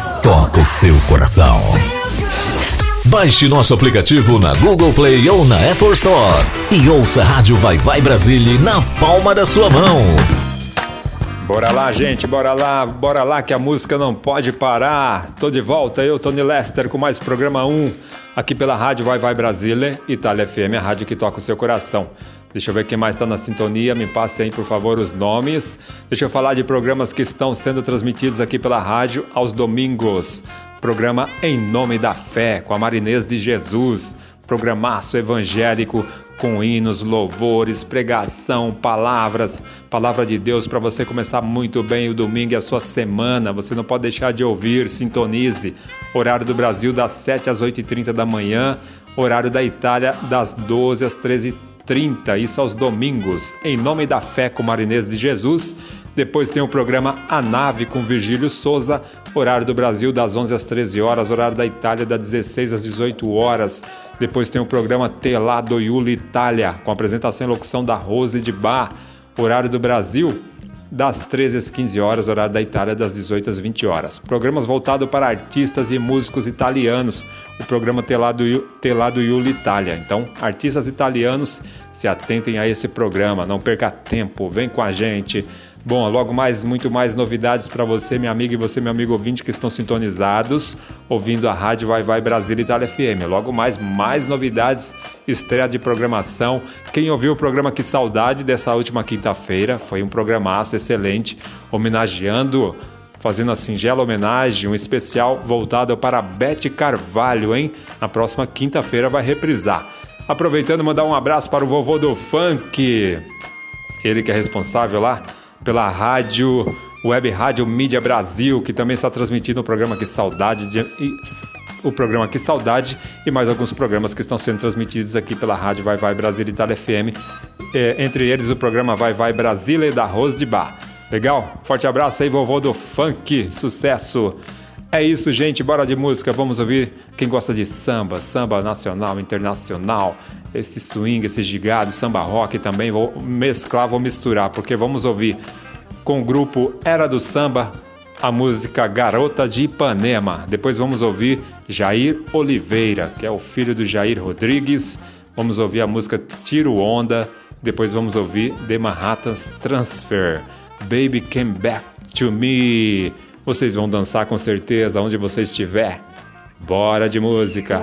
B: toca o seu coração. Baixe nosso aplicativo na Google Play ou na Apple Store e ouça a Rádio Vai Vai Brasília na palma da sua mão.
C: Bora lá, gente, bora lá, bora lá que a música não pode parar. Tô de volta, eu, Tony Lester, com mais programa 1, aqui pela Rádio Vai Vai Brasília, Itália FM, a rádio que toca o seu coração. Deixa eu ver quem mais está na sintonia, me passe aí, por favor, os nomes. Deixa eu falar de programas que estão sendo transmitidos aqui pela rádio aos domingos. Programa Em Nome da Fé, com a Marinês de Jesus. Programaço evangélico com hinos, louvores, pregação, palavras, palavra de Deus para você começar muito bem o domingo e a sua semana. Você não pode deixar de ouvir, sintonize. Horário do Brasil das 7 às 8h30 da manhã, horário da Itália das 12 às 13h30, isso aos domingos. Em nome da fé com Marinês de Jesus. Depois tem o programa A Nave com Virgílio Souza, horário do Brasil das 11 às 13 horas, horário da Itália das 16 às 18 horas. Depois tem o programa Telado Iuli Itália, com apresentação e locução da Rose de Bar, horário do Brasil das 13 às 15 horas, horário da Itália, das 18 às 20 horas. Programas voltados para artistas e músicos italianos. O programa Telado, Telado Iulo Itália. Então, artistas italianos, se atentem a esse programa. Não perca tempo, vem com a gente. Bom, logo mais, muito mais novidades para você, minha amiga, e você, meu amigo ouvinte, que estão sintonizados, ouvindo a Rádio Vai Vai Brasil Itália FM. Logo mais, mais novidades, estreia de programação. Quem ouviu o programa Que Saudade dessa última quinta-feira, foi um programaço excelente, homenageando fazendo a singela homenagem, um especial voltado para Bete Carvalho, hein? Na próxima quinta-feira vai reprisar. Aproveitando, mandar um abraço para o vovô do funk, ele que é responsável lá pela rádio, Web Rádio Mídia Brasil, que também está transmitindo o programa Que Saudade, de, e, o programa Que Saudade e mais alguns programas que estão sendo transmitidos aqui pela rádio Vai Vai Brasil Itália FM, é, entre eles o programa Vai Vai Brasília da Rose de Bar. Legal? Forte abraço aí, vovô do funk, sucesso! É isso, gente. Bora de música. Vamos ouvir quem gosta de samba, samba nacional, internacional, esse swing, esse gigado, samba rock também. Vou mesclar, vou misturar, porque vamos ouvir com o grupo Era do Samba a música Garota de Ipanema. Depois vamos ouvir Jair Oliveira, que é o filho do Jair Rodrigues. Vamos ouvir a música Tiro Onda. Depois vamos ouvir The Manhattan's Transfer. Baby Came Back to Me. Vocês vão dançar com certeza onde você estiver. Bora de música!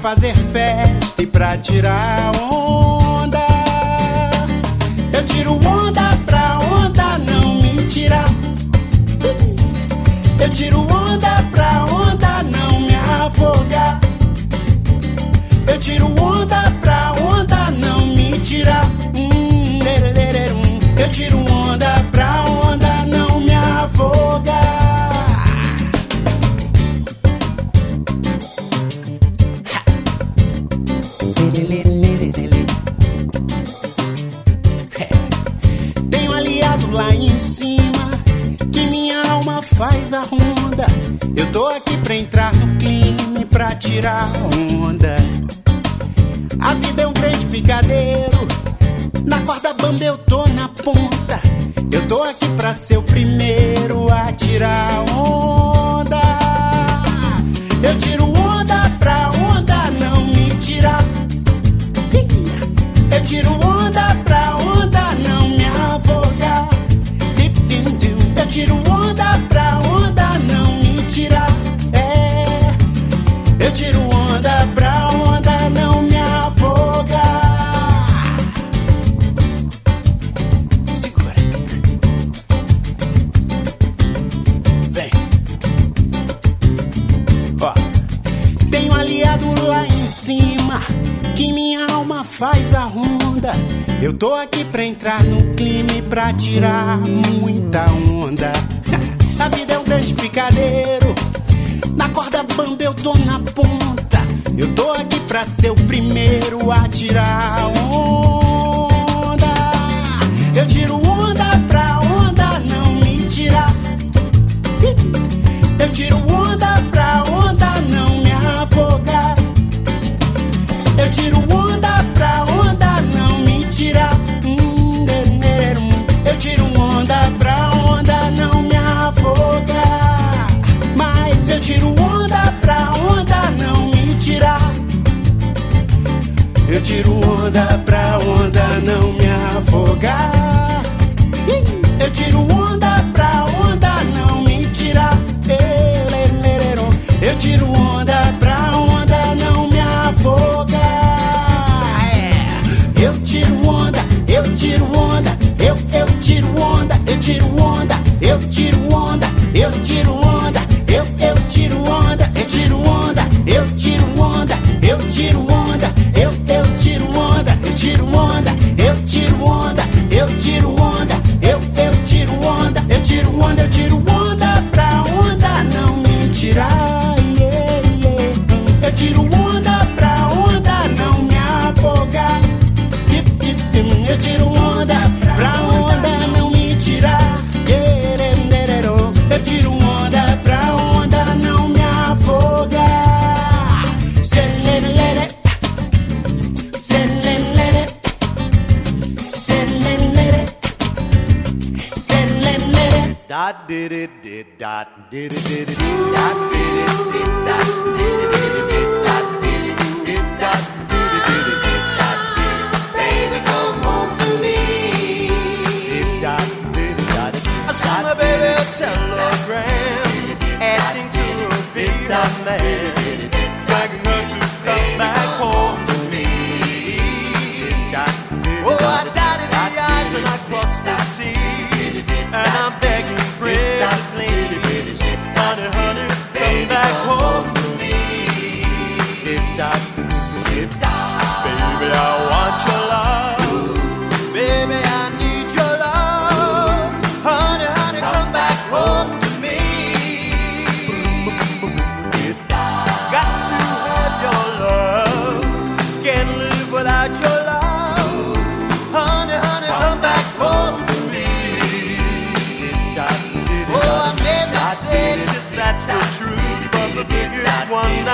M: fazer festa e pra tirar onda. tirar onda. A vida é um grande picadeiro, na corda bamba eu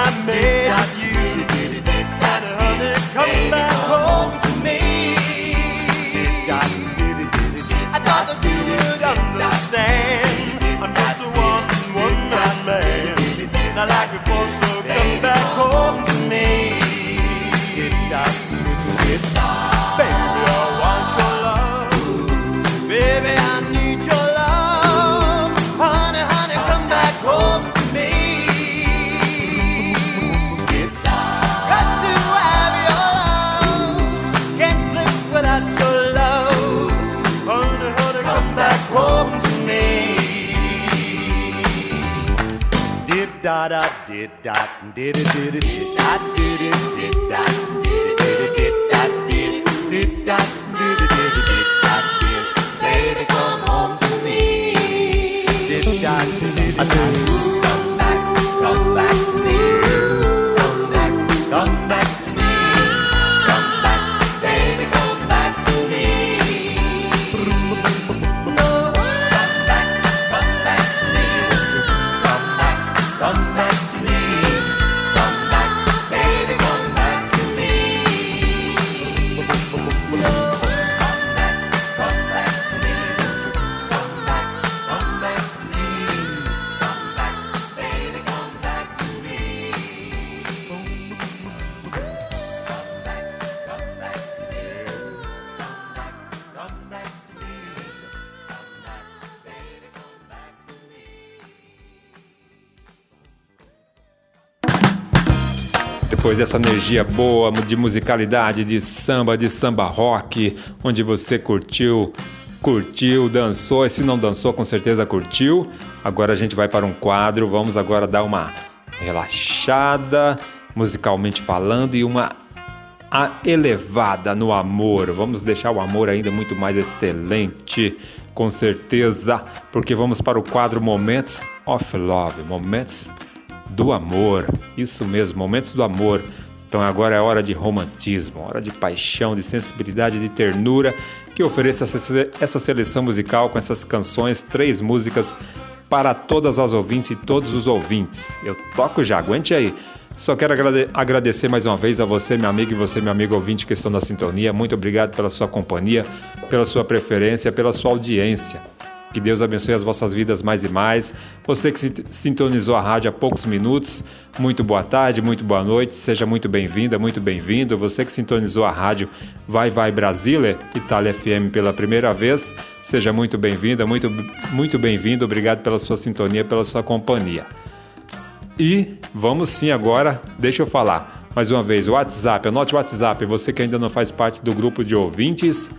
N: I made of you. Da da did dot did it did it did dot did it
C: Depois dessa energia boa de musicalidade, de samba, de samba rock, onde você curtiu, curtiu, dançou, e se não dançou, com certeza curtiu. Agora a gente vai para um quadro, vamos agora dar uma relaxada, musicalmente falando, e uma elevada no amor. Vamos deixar o amor ainda muito mais excelente, com certeza, porque vamos para o quadro Momentos of Love, momentos do amor. Isso mesmo, momentos do amor. Então agora é hora de romantismo, hora de paixão, de sensibilidade, de ternura que ofereça essa- seleção musical com essas canções, três músicas para todas as ouvintes e todos os ouvintes. Eu toco já, aguente aí. Só quero agrade- agradecer mais uma vez a você, meu amigo, e você, meu amigo ouvinte que estão na sintonia. Muito obrigado pela sua companhia, pela sua preferência, pela sua audiência. Que Deus abençoe as vossas vidas mais e mais. Você que sint- sintonizou a rádio há poucos minutos, muito boa tarde, muito boa noite, seja muito bem-vinda, muito bem-vindo. Você que sintonizou a rádio Vai Vai Brasília, Itália FM pela primeira vez, seja muito bem-vinda, muito, muito bem-vindo. Obrigado pela sua sintonia, pela sua companhia. E vamos sim agora, deixa eu falar mais uma vez, o WhatsApp, anote o WhatsApp, você que ainda não faz parte do grupo de ouvintes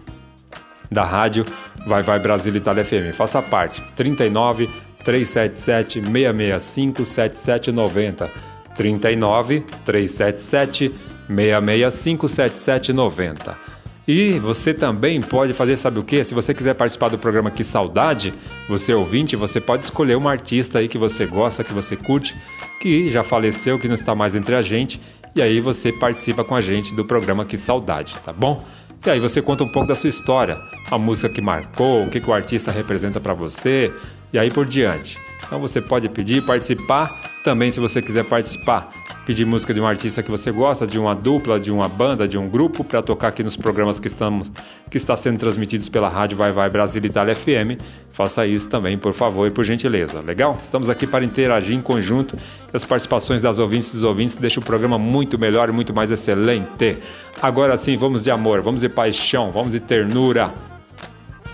C: da rádio Vai Vai Brasil Itália FM. Faça parte. 39 377 665 7790. 39 377 665 7790. E você também pode fazer, sabe o que? Se você quiser participar do programa Que Saudade, você ouvinte, você pode escolher uma artista aí que você gosta, que você curte, que já faleceu, que não está mais entre a gente, e aí você participa com a gente do programa Que Saudade, tá bom? E aí você conta um pouco da sua história, a música que marcou, o que, que o artista representa para você, e aí por diante. Então você pode pedir, participar, também se você quiser participar, pedir música de um artista que você gosta, de uma dupla, de uma banda, de um grupo, para tocar aqui nos programas que estamos que está sendo transmitidos pela rádio Vai Vai Brasil Itália FM. Faça isso também, por favor e por gentileza. Legal? Estamos aqui para interagir em conjunto. As participações das ouvintes e dos ouvintes deixam o programa muito melhor e muito mais excelente. Agora sim, vamos de amor, vamos de paixão, vamos de ternura.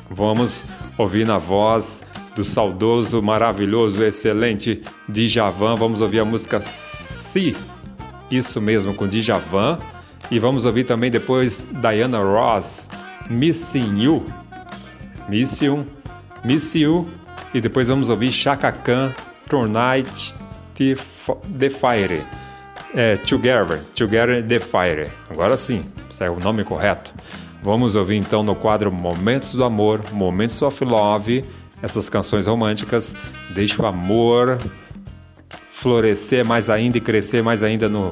C: Vamos ouvir na voz do saudoso, maravilhoso, excelente Djavan. Vamos ouvir a música Si, isso mesmo, com Djavan. E vamos ouvir também depois Diana Ross, Missing You. Miss You, Miss You. E depois vamos ouvir Chaka Khan, Tonight the Fire. É, Together, Together the Fire. Agora sim, esse é o nome correto. Vamos ouvir então no quadro Momentos do Amor, Momentos of Love, essas canções românticas. Deixa o amor florescer mais ainda e crescer mais ainda no,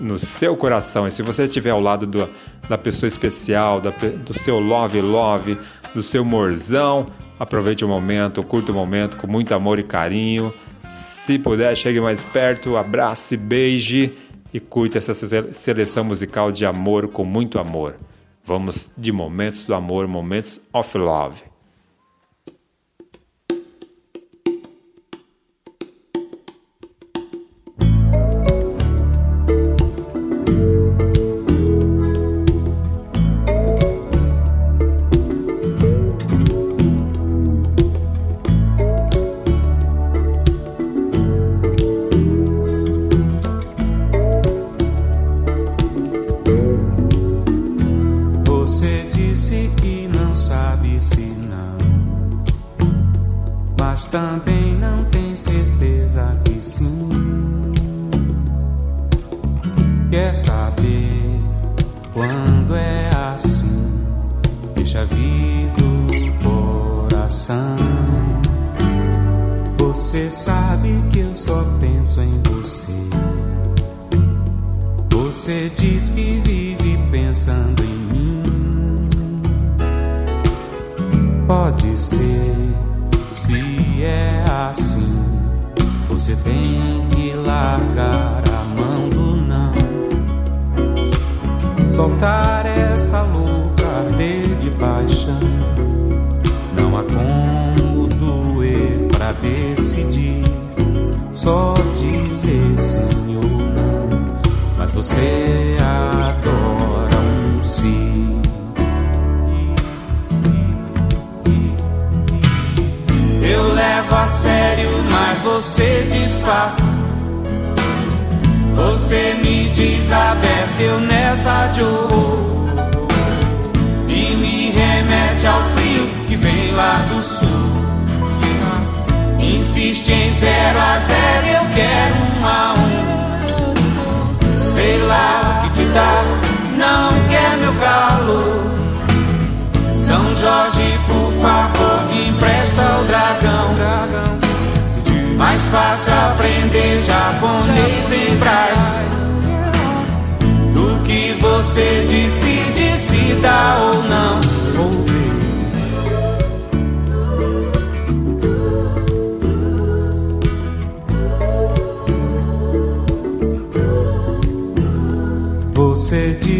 C: no seu coração. E se você estiver ao lado do, da pessoa especial, da do seu love love, do seu morzão, aproveite o momento, curta o momento com muito amor e carinho. Se puder, chegue mais perto, abrace, beije e curta essa se- seleção musical de amor com muito amor. Vamos de momentos do amor, momentos of love.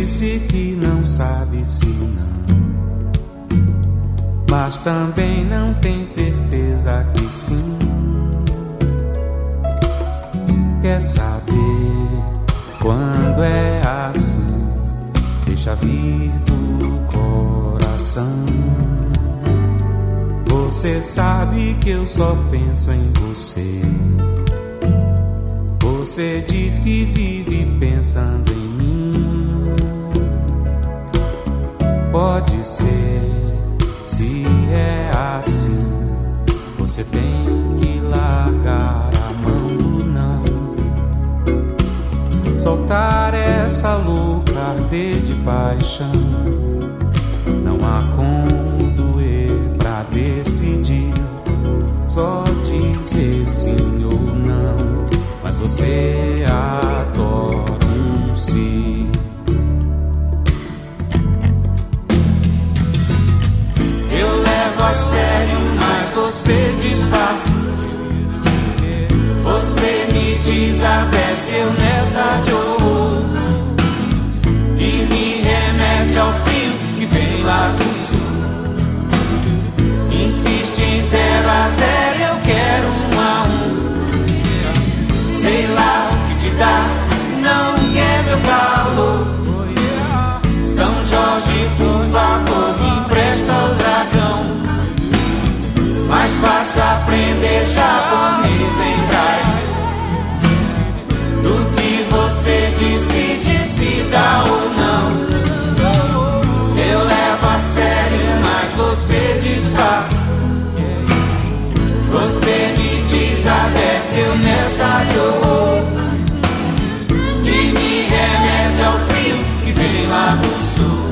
O: Disse que não sabe se não, mas também não tem certeza que sim. Quer saber quando é assim? Deixa vir do coração. Você sabe que eu só penso em você. Você diz que vive pensando em Pode ser, se é assim. Você tem que largar a mão do não. Soltar essa louca arder de paixão. Não há como doer pra decidir. Só dizer sim ou não. Mas você adora você disfarça. Você me peça, eu nessa de horror. E me remete ao frio que vem lá do sul. Insiste em zero a zero, eu quero um a um. Sei lá o que te dá, não quer meu calor. São Jorge, por favor, me Fácil aprender japonês em braille do que você decide se dá ou não. Eu levo a sério, mas você disfarça. Você me diz a eu nessa de. E me remete ao frio que vem lá do sul.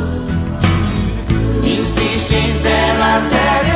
O: Insiste em zero a zero,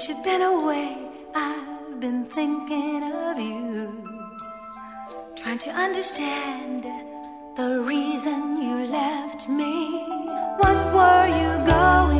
K: Since you've been away, I've been thinking of you. Trying to understand the reason you left me. What were you going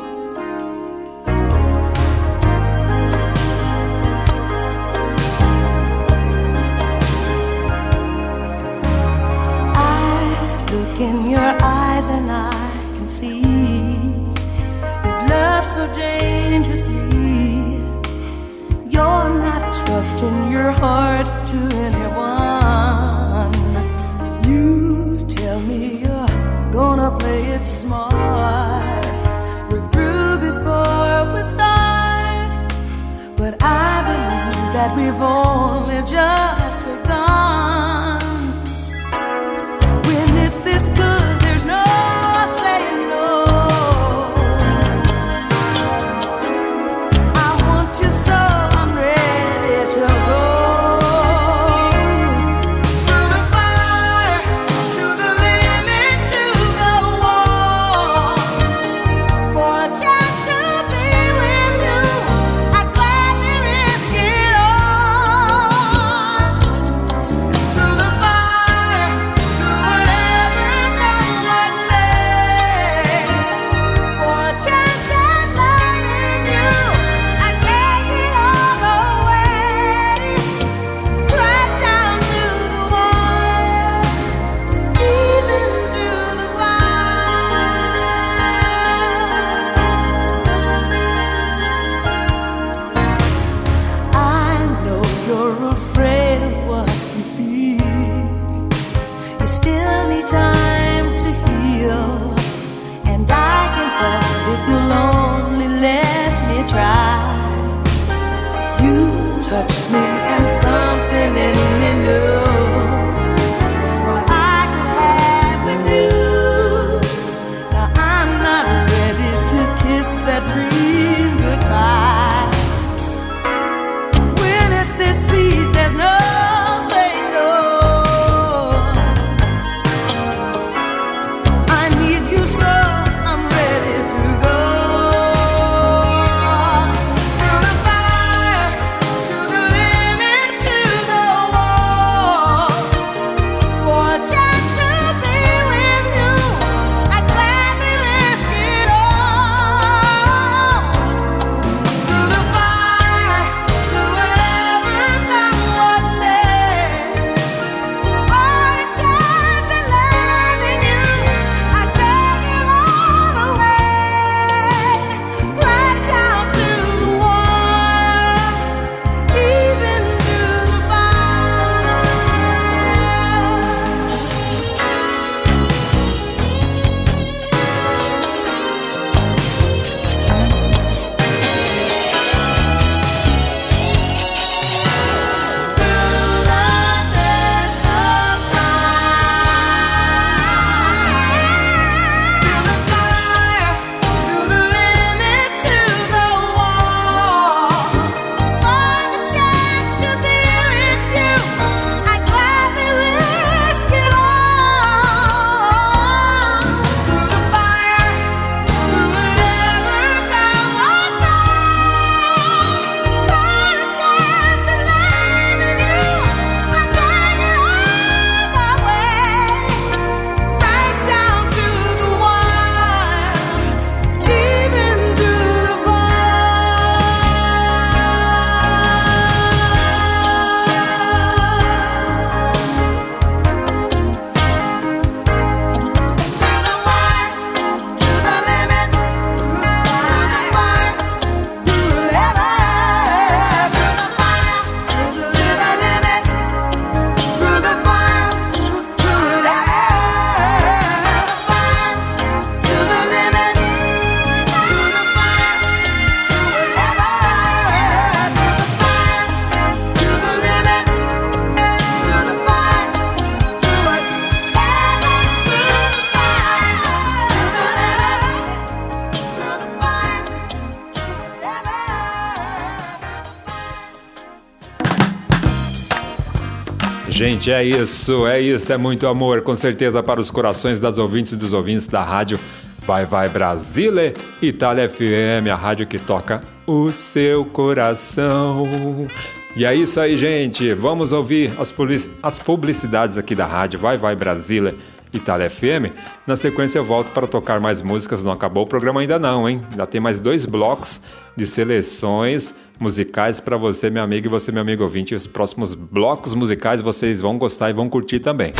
C: Gente, é isso, é isso, é muito amor, com certeza para os corações das ouvintes e dos ouvintes da rádio Vai Vai Brasile, Itália FM, a rádio que toca o seu coração. E é isso aí, gente. Vamos ouvir as, publici- as publicidades aqui da rádio Vai Vai Brasília Itália FM. Na sequência eu volto para tocar mais músicas. Não acabou o programa ainda não, hein? Ainda tem mais dois blocos de seleções musicais para você, meu amigo, e você, meu amigo ouvinte. Os próximos blocos musicais vocês vão gostar e vão curtir também.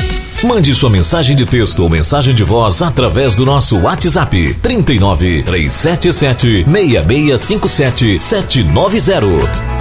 B: Mande sua mensagem de texto ou mensagem de voz através do nosso WhatsApp 39 377 6657 790.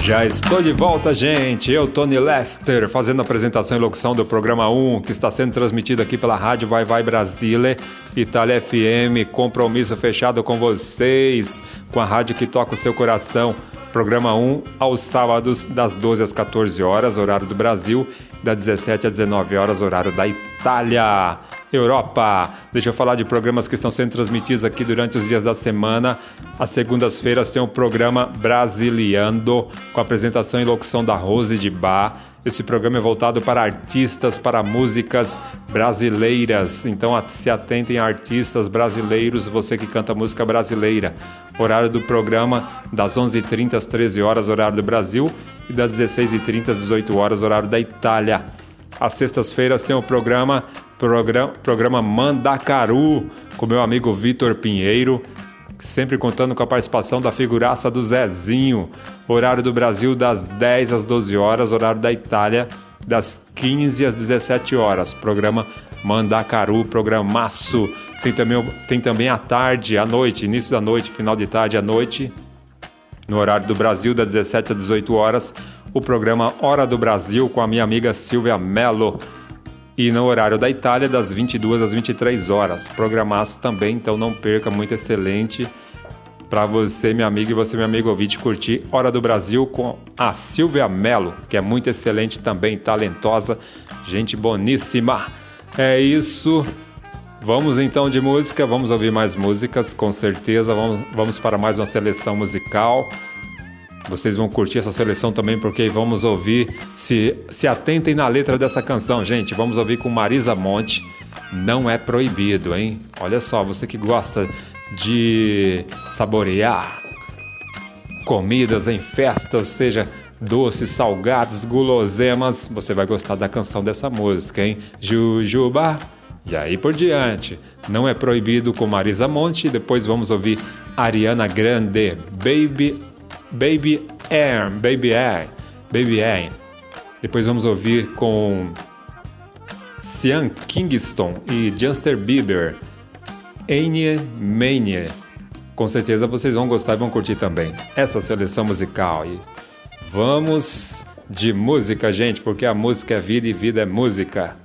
C: Já estou de volta, gente. Eu, Tony Lester, fazendo a apresentação e locução do programa 1, que está sendo transmitido aqui pela Rádio Vai Vai Brasília, Itália FM. Compromisso fechado com vocês, com a rádio que toca o seu coração. Programa 1, aos sábados, das 12 às 14 horas, horário do Brasil, das 17 às 19 horas, horário da Itália. Europa. Deixa eu falar de programas que estão sendo transmitidos aqui durante os dias da semana. Às segundas-feiras tem o programa Brasiliando, com apresentação e locução da Rose de Bar. Esse programa é voltado para artistas, para músicas brasileiras. Então se atentem a artistas brasileiros, você que canta música brasileira. Horário do programa das 11h30 às 13 horas, horário do Brasil, e das 16h30 às 18 horas, horário da Itália. Às sextas-feiras tem o programa, programa, programa Mandacaru, com meu amigo Vitor Pinheiro, sempre contando com a participação da figuraça do Zezinho. Horário do Brasil das 10 às 12 horas, horário da Itália das 15 às 17 horas. Programa Mandacaru, programaço. Tem também, tem também à tarde, à noite, início da noite, final de tarde à noite, no horário do Brasil, das 17 às 18 horas, o programa Hora do Brasil com a minha amiga Silvia Mello. E no horário da Itália, das 22 às 23 horas. Programaço também, então não perca, muito excelente. Para você, minha amiga, e você, meu amigo ouvinte, curtir Hora do Brasil com a Silvia Mello, que é muito excelente também, talentosa, gente boníssima. É isso. Vamos então de música, vamos ouvir mais músicas, com certeza. Vamos, vamos para mais uma seleção musical. Vocês vão curtir essa seleção também, porque vamos ouvir. Se, se atentem na letra dessa canção, gente. Vamos ouvir com Marisa Monte. Não é proibido, hein? Olha só, você que gosta de saborear comidas em festas, seja doces, salgados, guloseimas, você vai gostar da canção dessa música, hein? Jujuba. E aí por diante. Não é proibido com Marisa Monte. Depois vamos ouvir Ariana Grande, Baby, Baby Air, Baby Air, Baby Air. Depois vamos ouvir com Sean Kingston e Justin Bieber, Anye Mania. Com certeza vocês vão gostar e vão curtir também essa seleção musical. E vamos de música, gente, porque a música é vida e vida é música.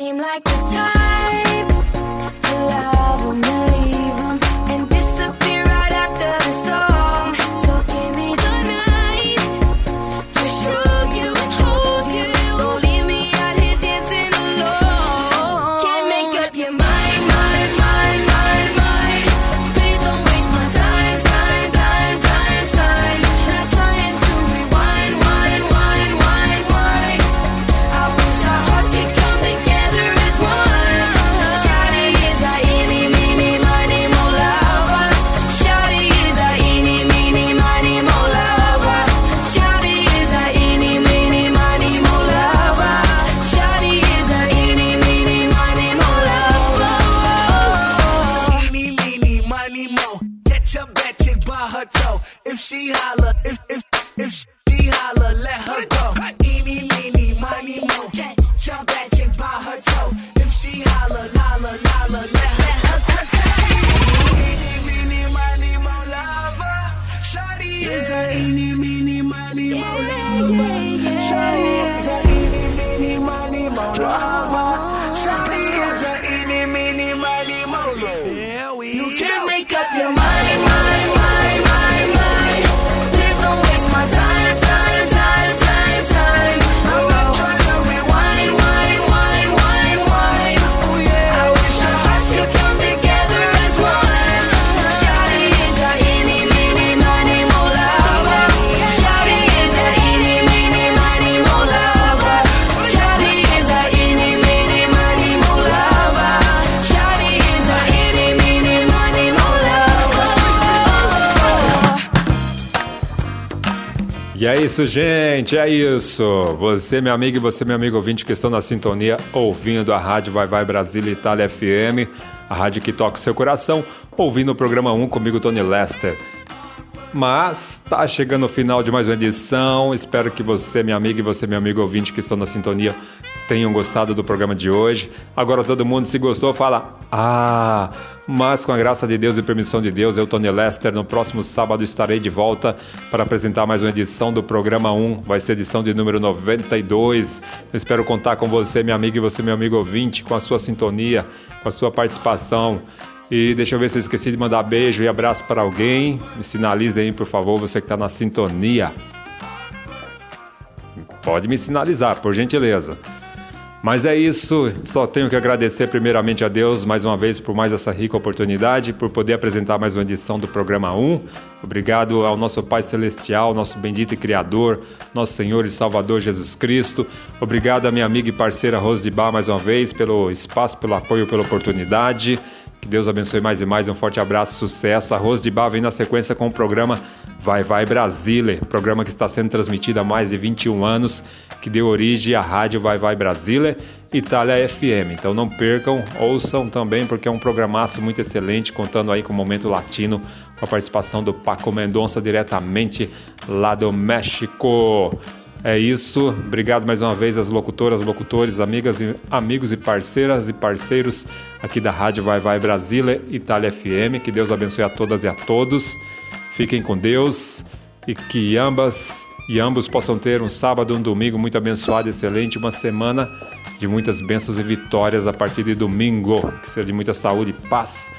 P: Seem like the type
C: isso, gente, é isso. Você, meu amigo, e você, meu amigo ouvinte, que estão na sintonia ouvindo a Rádio Vai Vai Brasília Itália FM, a rádio que toca o seu coração, ouvindo o programa 1 comigo, Tony Lester. Mas tá chegando o final de mais uma edição. Espero que você, minha amiga, e você, meu amigo ouvinte que estão na sintonia, tenham gostado do programa de hoje. Agora todo mundo, se gostou, fala: Ah, mas com a graça de Deus e permissão de Deus, eu, Tony Lester, no próximo sábado estarei de volta para apresentar mais uma edição do programa 1. Vai ser edição de número 92. Eu espero contar com você, minha amiga, e você, meu amigo ouvinte, com a sua sintonia, com a sua participação. E deixa eu ver se eu esqueci de mandar beijo e abraço para alguém. Me sinalize aí, por favor, você que está na sintonia. Pode me sinalizar, por gentileza. Mas é isso, só tenho que agradecer primeiramente a Deus mais uma vez por mais essa rica oportunidade, por poder apresentar mais uma edição do programa 1. Obrigado ao nosso Pai Celestial, nosso bendito e Criador, nosso Senhor e Salvador Jesus Cristo. Obrigado à minha amiga e parceira Rose de Bar mais uma vez pelo espaço, pelo apoio, pela oportunidade. Que Deus abençoe mais e mais. Um forte abraço, sucesso. A Rose de Bar vem na sequência com o programa Vai Vai Brasília, programa que está sendo transmitido há mais de 21 anos, que deu origem à rádio Vai Vai Brasília, Itália FM. Então não percam, ouçam também, porque é um programaço muito excelente, contando aí com o Momento Latino, com a participação do Paco Mendonça diretamente lá do México. É isso. Obrigado mais uma vez às locutoras, locutores, amigas e amigos e parceiras e parceiros aqui da Rádio Vai Vai Brasília, Itália FM. Que Deus abençoe a todas e a todos. Fiquem com Deus e que ambas e ambos possam ter um sábado, um domingo muito abençoado, excelente, uma semana de muitas bênçãos e vitórias a partir de domingo. Que seja de muita saúde, paz,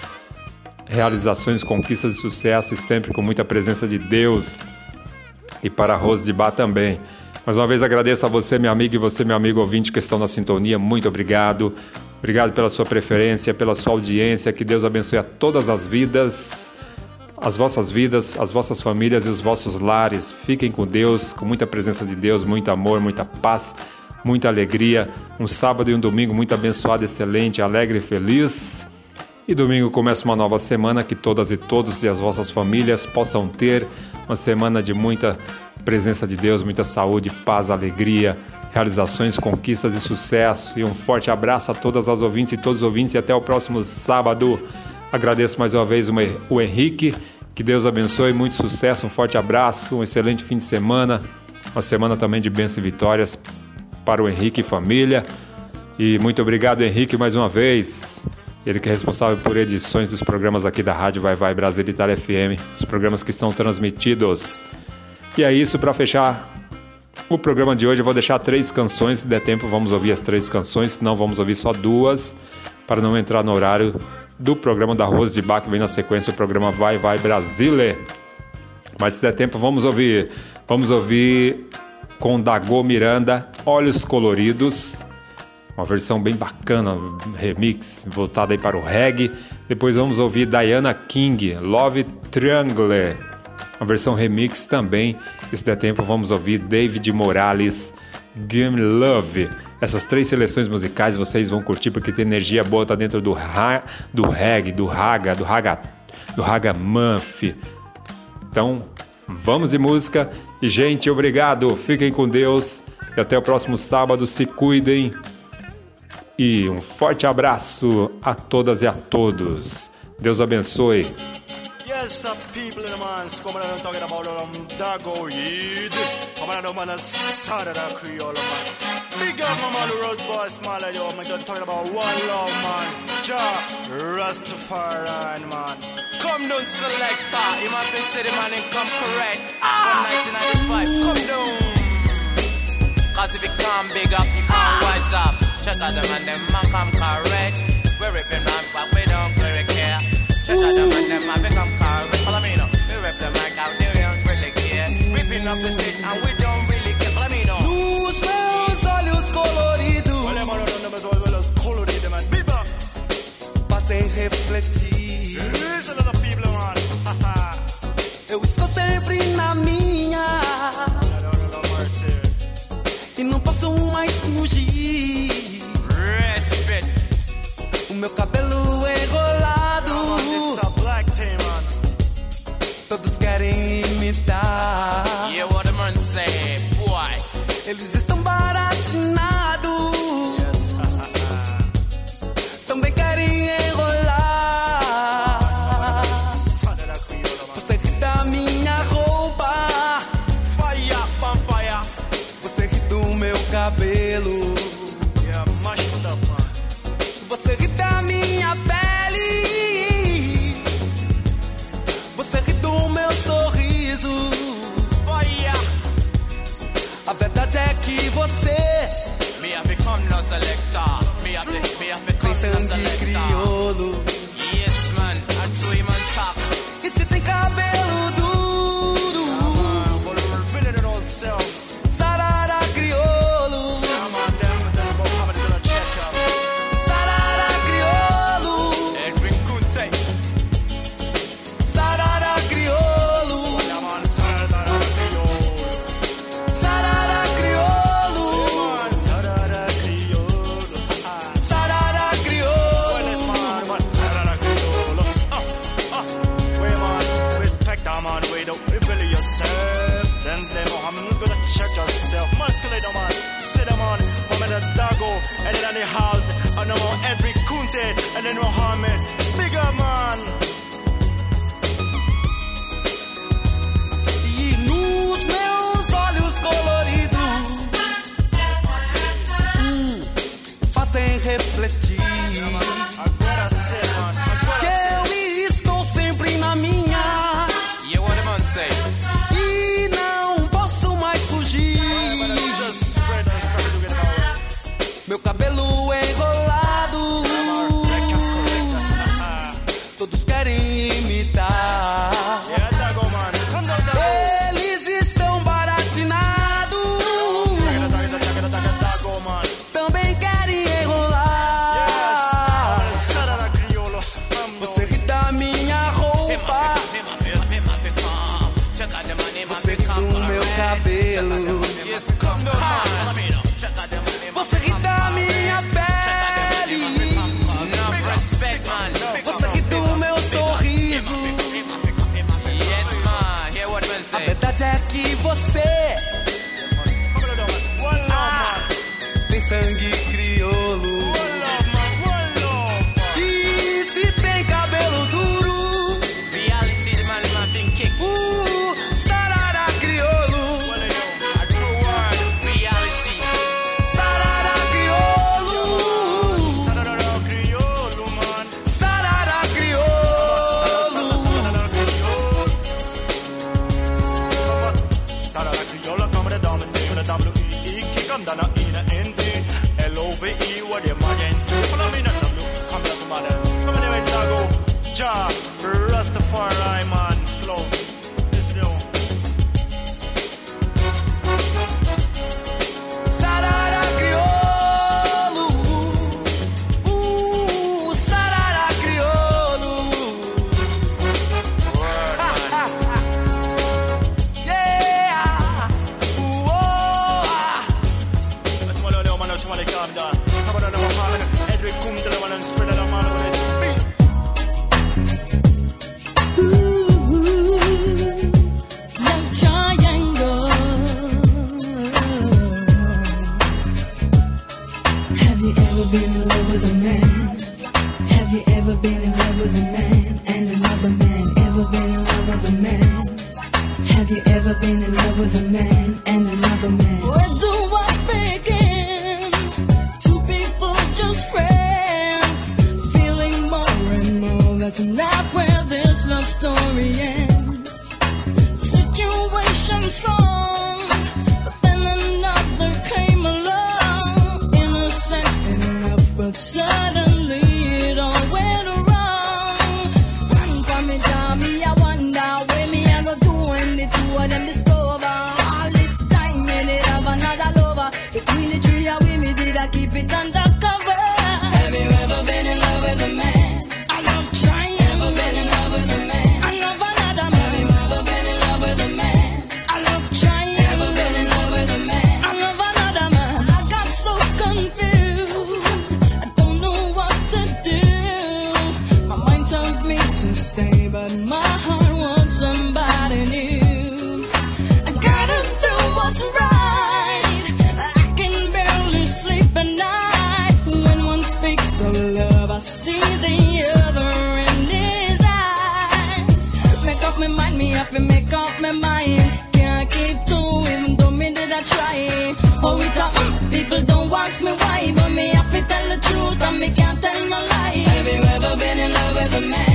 C: realizações, conquistas e sucesso e sempre com muita presença de Deus. E para a Rose de Bar também. Mais uma vez agradeço a você, minha amiga, e você, meu amigo ouvinte que estão na sintonia. Muito obrigado. Obrigado pela sua preferência, pela sua audiência. Que Deus abençoe a todas as vidas, as vossas vidas, as vossas famílias e os vossos lares. Fiquem com Deus, com muita presença de Deus, muito amor, muita paz, muita alegria. Um sábado e um domingo muito abençoado, excelente, alegre e feliz. E domingo começa uma nova semana que todas e todos e as vossas famílias possam ter uma semana de muita presença de Deus, muita saúde, paz, alegria, realizações, conquistas e sucesso. E um forte abraço a todas as ouvintes e todos os ouvintes e até o próximo sábado. Agradeço mais uma vez o Henrique. Que Deus abençoe, muito sucesso, um forte abraço, um excelente fim de semana, uma semana também de bênçãos e vitórias para o Henrique e família. E muito obrigado, Henrique, mais uma vez. Ele que é responsável por edições dos programas aqui da Rádio Vai Vai Brasil Itália FM, os programas que estão transmitidos. E é isso, para fechar o programa de hoje, eu vou deixar três canções, se der tempo vamos ouvir as três canções, não vamos ouvir só duas, para não entrar no horário do programa da Rose de que vem na sequência, o programa Vai Vai Brasile. Mas se der tempo, vamos ouvir. Vamos ouvir com Dagô Miranda, Olhos Coloridos, uma versão bem bacana, remix, voltada aí para o reggae. Depois vamos ouvir Diana King, Love Triangle, uma versão remix também. Se der tempo, vamos ouvir David Morales, Game Love. Essas três seleções musicais vocês vão curtir porque tem energia boa, tá dentro do, ra do reggae, do raga, do raga, do raga muff. Então, vamos de música. E, gente, obrigado. Fiquem com Deus. E até o próximo sábado. Se cuidem. E um forte abraço a todas e a todos. Deus abençoe.
Q: Yes, the people in the man's coming and talking about them dago yid. Coming of man of the Creole man. Big up my man, the road boy, small yo, man, just talking about one love man. Ja, Rastafari man.
R: Come down, selector. You might be city man and come correct. Ah. 1995, come down. Cause if you can't big up, you can't rise up. Check out them and them man come correct. We're ripping man back, we don't really care. Check out them and them man become correct. Follow me now. We rip them like out, they don't really care. Ripping up the street and we don't really care. Follow me now.
F: Los meus olhos coloridos.
S: Olha, mano, meus olhos coloridos, man. Biba.
F: Passei refletir.
S: Isso, little people, man.
F: Eu estou sempre na minha. E não posso mais fugir. meu cabelo enrolado. Todos querem imitar.
P: gritan make up my mind. Can't keep I try. Oh, uh, people don't ask me why, but me tell the truth and me can't tell no lie. Have you ever been in love with a man?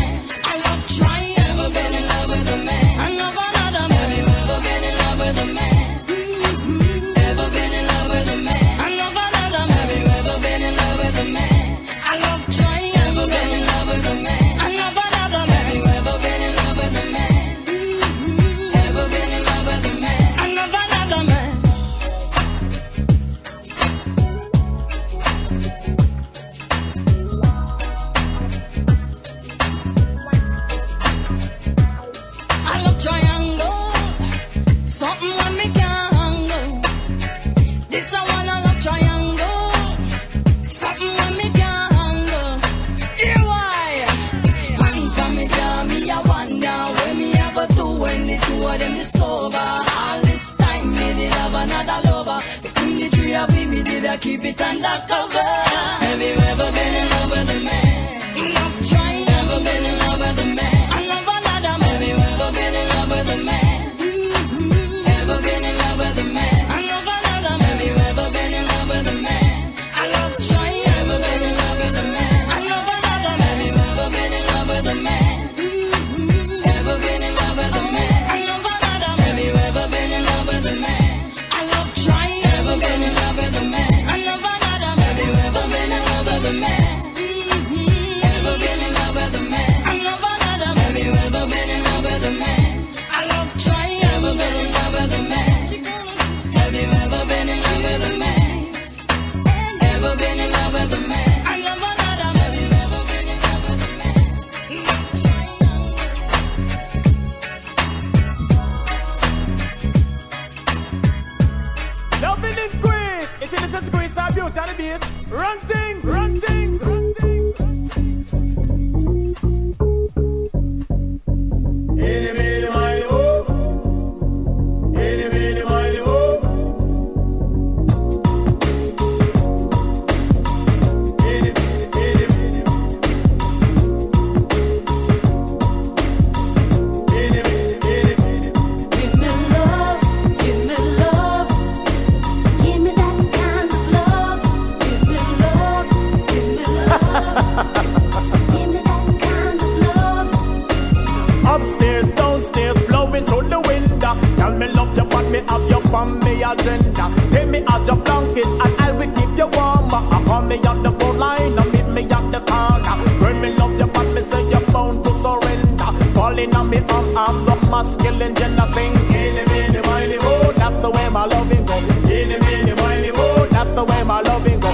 L: loving go.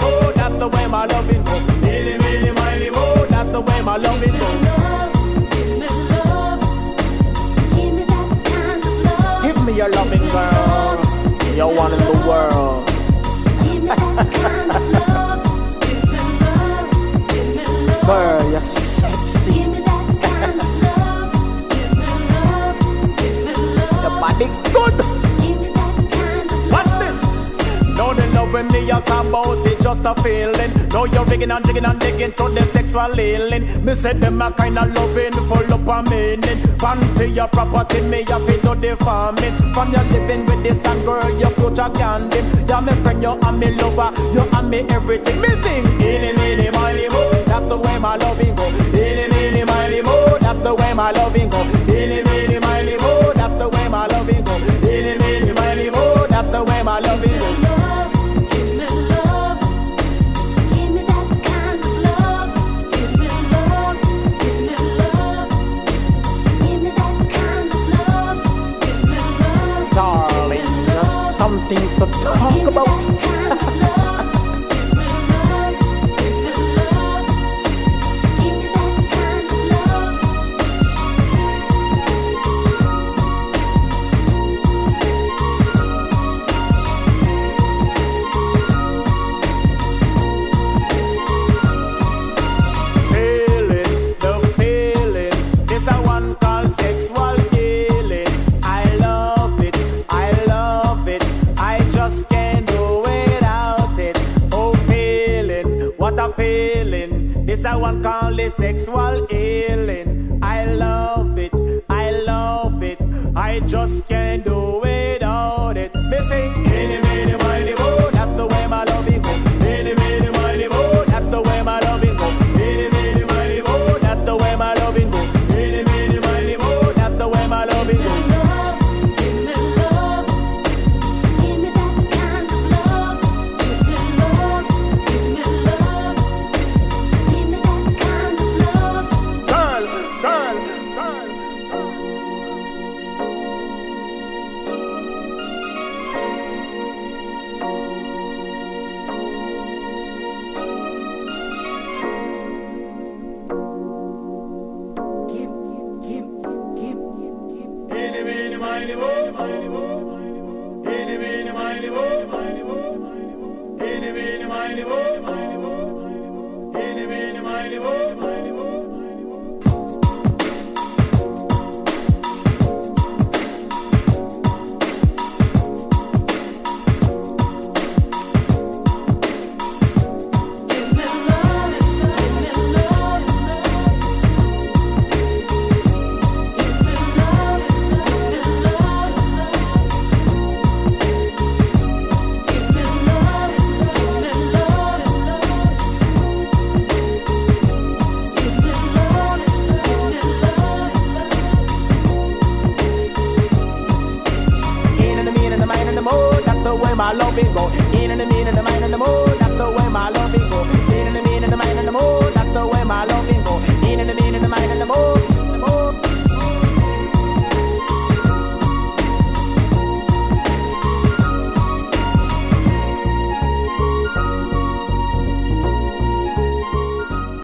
L: Mo, that's the way my loving go. Mo, that's the way my loving go. Give me your loving girl, you're one in the world. [laughs] Girl, you're sexy. [laughs] Your body good. we are about it, just a feeling. Now you're digging and digging and digging through the sexual healing. Me said them a kind of loving, full up a meaning. Fan for your property, me a fit to the farming. From your living with this and girl, your future candid. You're my friend, you are me lover, you are me everything. Me sing, eeny, meeny, miny, mo. That's the way my loving go. Eeny, meeny, miny, mo. That's the way my loving go. Eeny, meeny, miny, mo. That's the way my loving go. Eeny, meeny, miny, mo. That's the way my loving go.
P: nothing to talk about. one call it sexual.